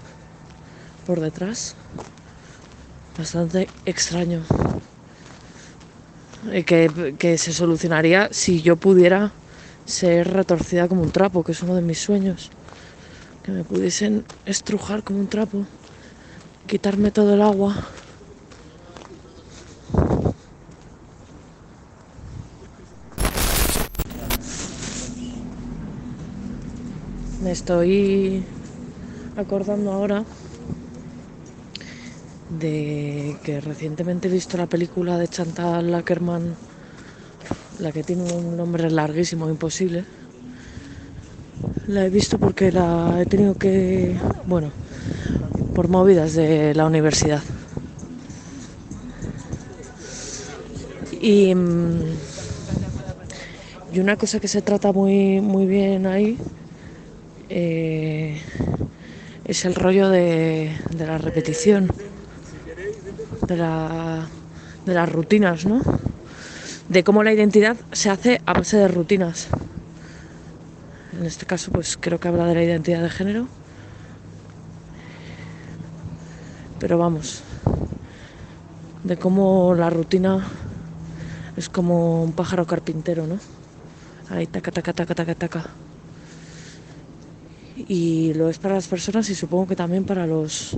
por detrás, bastante extraño. Eh, Que, que se solucionaría si yo pudiera ser retorcida como un trapo, que es uno de mis sueños. Que me pudiesen estrujar como un trapo quitarme todo el agua. Me estoy acordando ahora de que recientemente he visto la película de Chantal Ackerman, la que tiene un nombre larguísimo, imposible. La he visto porque la he tenido que, bueno, por movidas de la universidad. Y, mm, y una cosa que se trata muy, muy bien ahí eh, es el rollo de, de la repetición, de, la, de las rutinas, ¿no? De cómo la identidad se hace a base de rutinas. En este caso, pues creo que habla de la identidad de género. Pero vamos, de cómo la rutina es como un pájaro carpintero, ¿no? Ahí, taca, taca, taca, taca, taca. Y lo es para las personas y supongo que también para los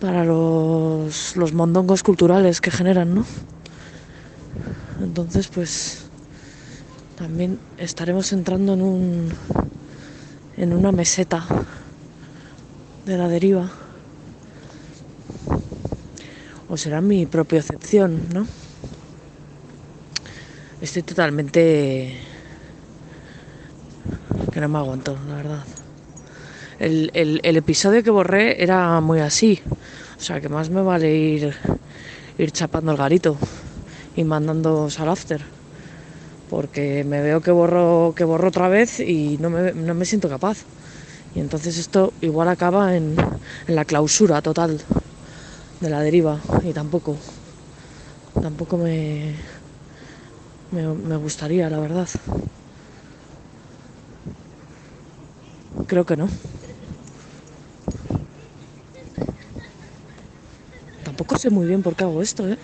para los, los mondongos culturales que generan, ¿no? Entonces, pues también estaremos entrando en un en una meseta de la deriva o será mi propia excepción, ¿no? Estoy totalmente que no me aguanto, la verdad. El, episodio que borré era muy así, o sea que más me vale ir, ir chapando el garito y mandando al after, porque me veo que borro, que borro otra vez y no me, no me siento capaz. Y entonces esto igual acaba en la clausura total de la deriva y tampoco tampoco me, me gustaría la verdad. Creo que no. Tampoco sé muy bien por qué hago esto eh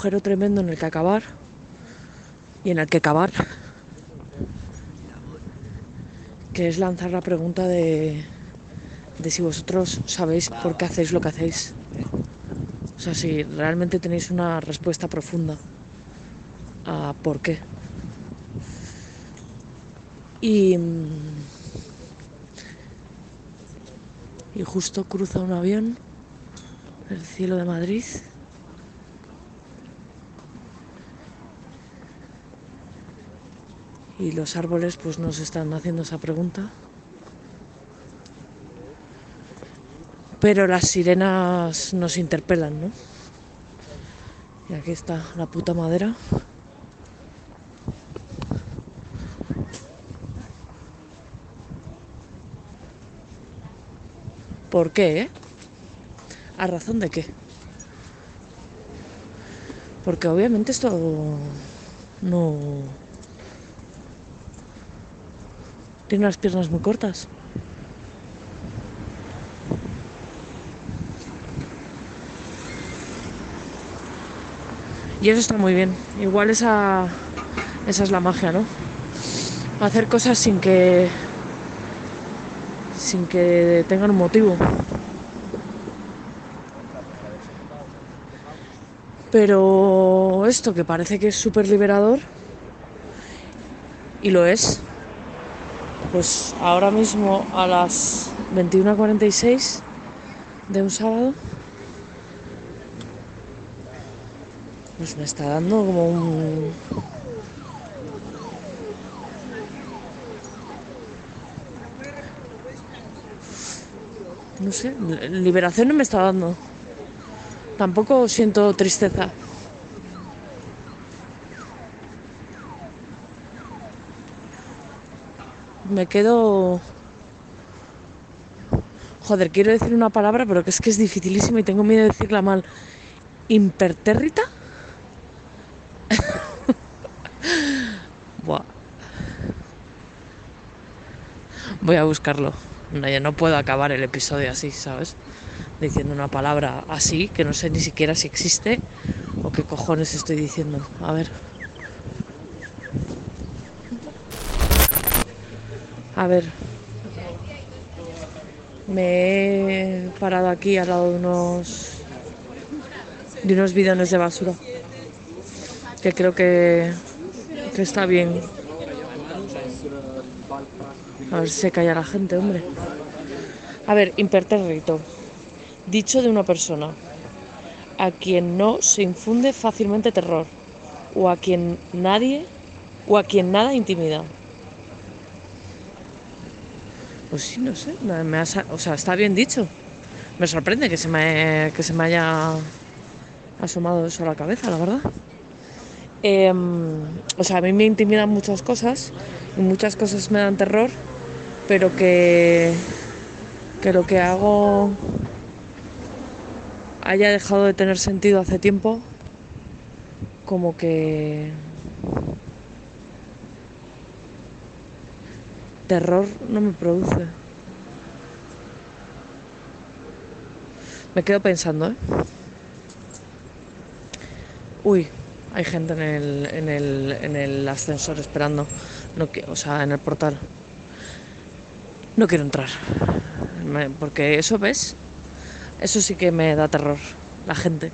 agujero tremendo en el que acabar y en el que cavar, que es lanzar la pregunta de, de si vosotros sabéis por qué hacéis lo que hacéis. O sea, si realmente tenéis una respuesta profunda a por qué. Y, y justo cruza un avión el cielo de Madrid. Y los árboles pues nos están haciendo esa pregunta. Pero las sirenas nos interpelan, ¿no? Y aquí está la puta madera. ¿Por qué, eh? ¿A razón de qué? Porque obviamente esto no... Tiene las piernas muy cortas. Y eso está muy bien. Igual esa, esa es la magia, ¿no? Hacer cosas sin que sin que tengan un motivo. Pero esto que parece que es súper liberador, y lo es, pues ahora mismo a las 21.46 de un sábado, pues me está dando como un... No sé, liberación no me está dando. Tampoco siento tristeza. Me quedo... Joder, quiero decir una palabra, pero que es que es dificilísima y tengo miedo de decirla mal. ¿Impertérrita? <laughs> Buah. Voy a buscarlo. No, no puedo acabar el episodio así, ¿sabes? Diciendo una palabra así, que no sé ni siquiera si existe o qué cojones estoy diciendo. A ver. A ver. Me he parado aquí al lado de unos de unos bidones de basura que creo que, que está bien. A ver si se calla la gente, hombre. A ver, impertérrito. Dicho de una persona a quien no se infunde fácilmente terror o a quien nadie o a quien nada intimida. Pues sí, no sé, me ha o sea, está bien dicho. Me sorprende que se me, que se me haya asomado eso a la cabeza, la verdad. Em, o sea, a mí me intimidan muchas cosas y muchas cosas me dan terror, pero que, que lo que hago haya dejado de tener sentido hace tiempo, como que terror no me produce. Me quedo pensando, ¿eh? Uy, hay gente en el, en el, en el ascensor esperando. No, o sea, en el portal. No quiero entrar. Porque eso, ¿ves? Eso sí que me da terror. La gente.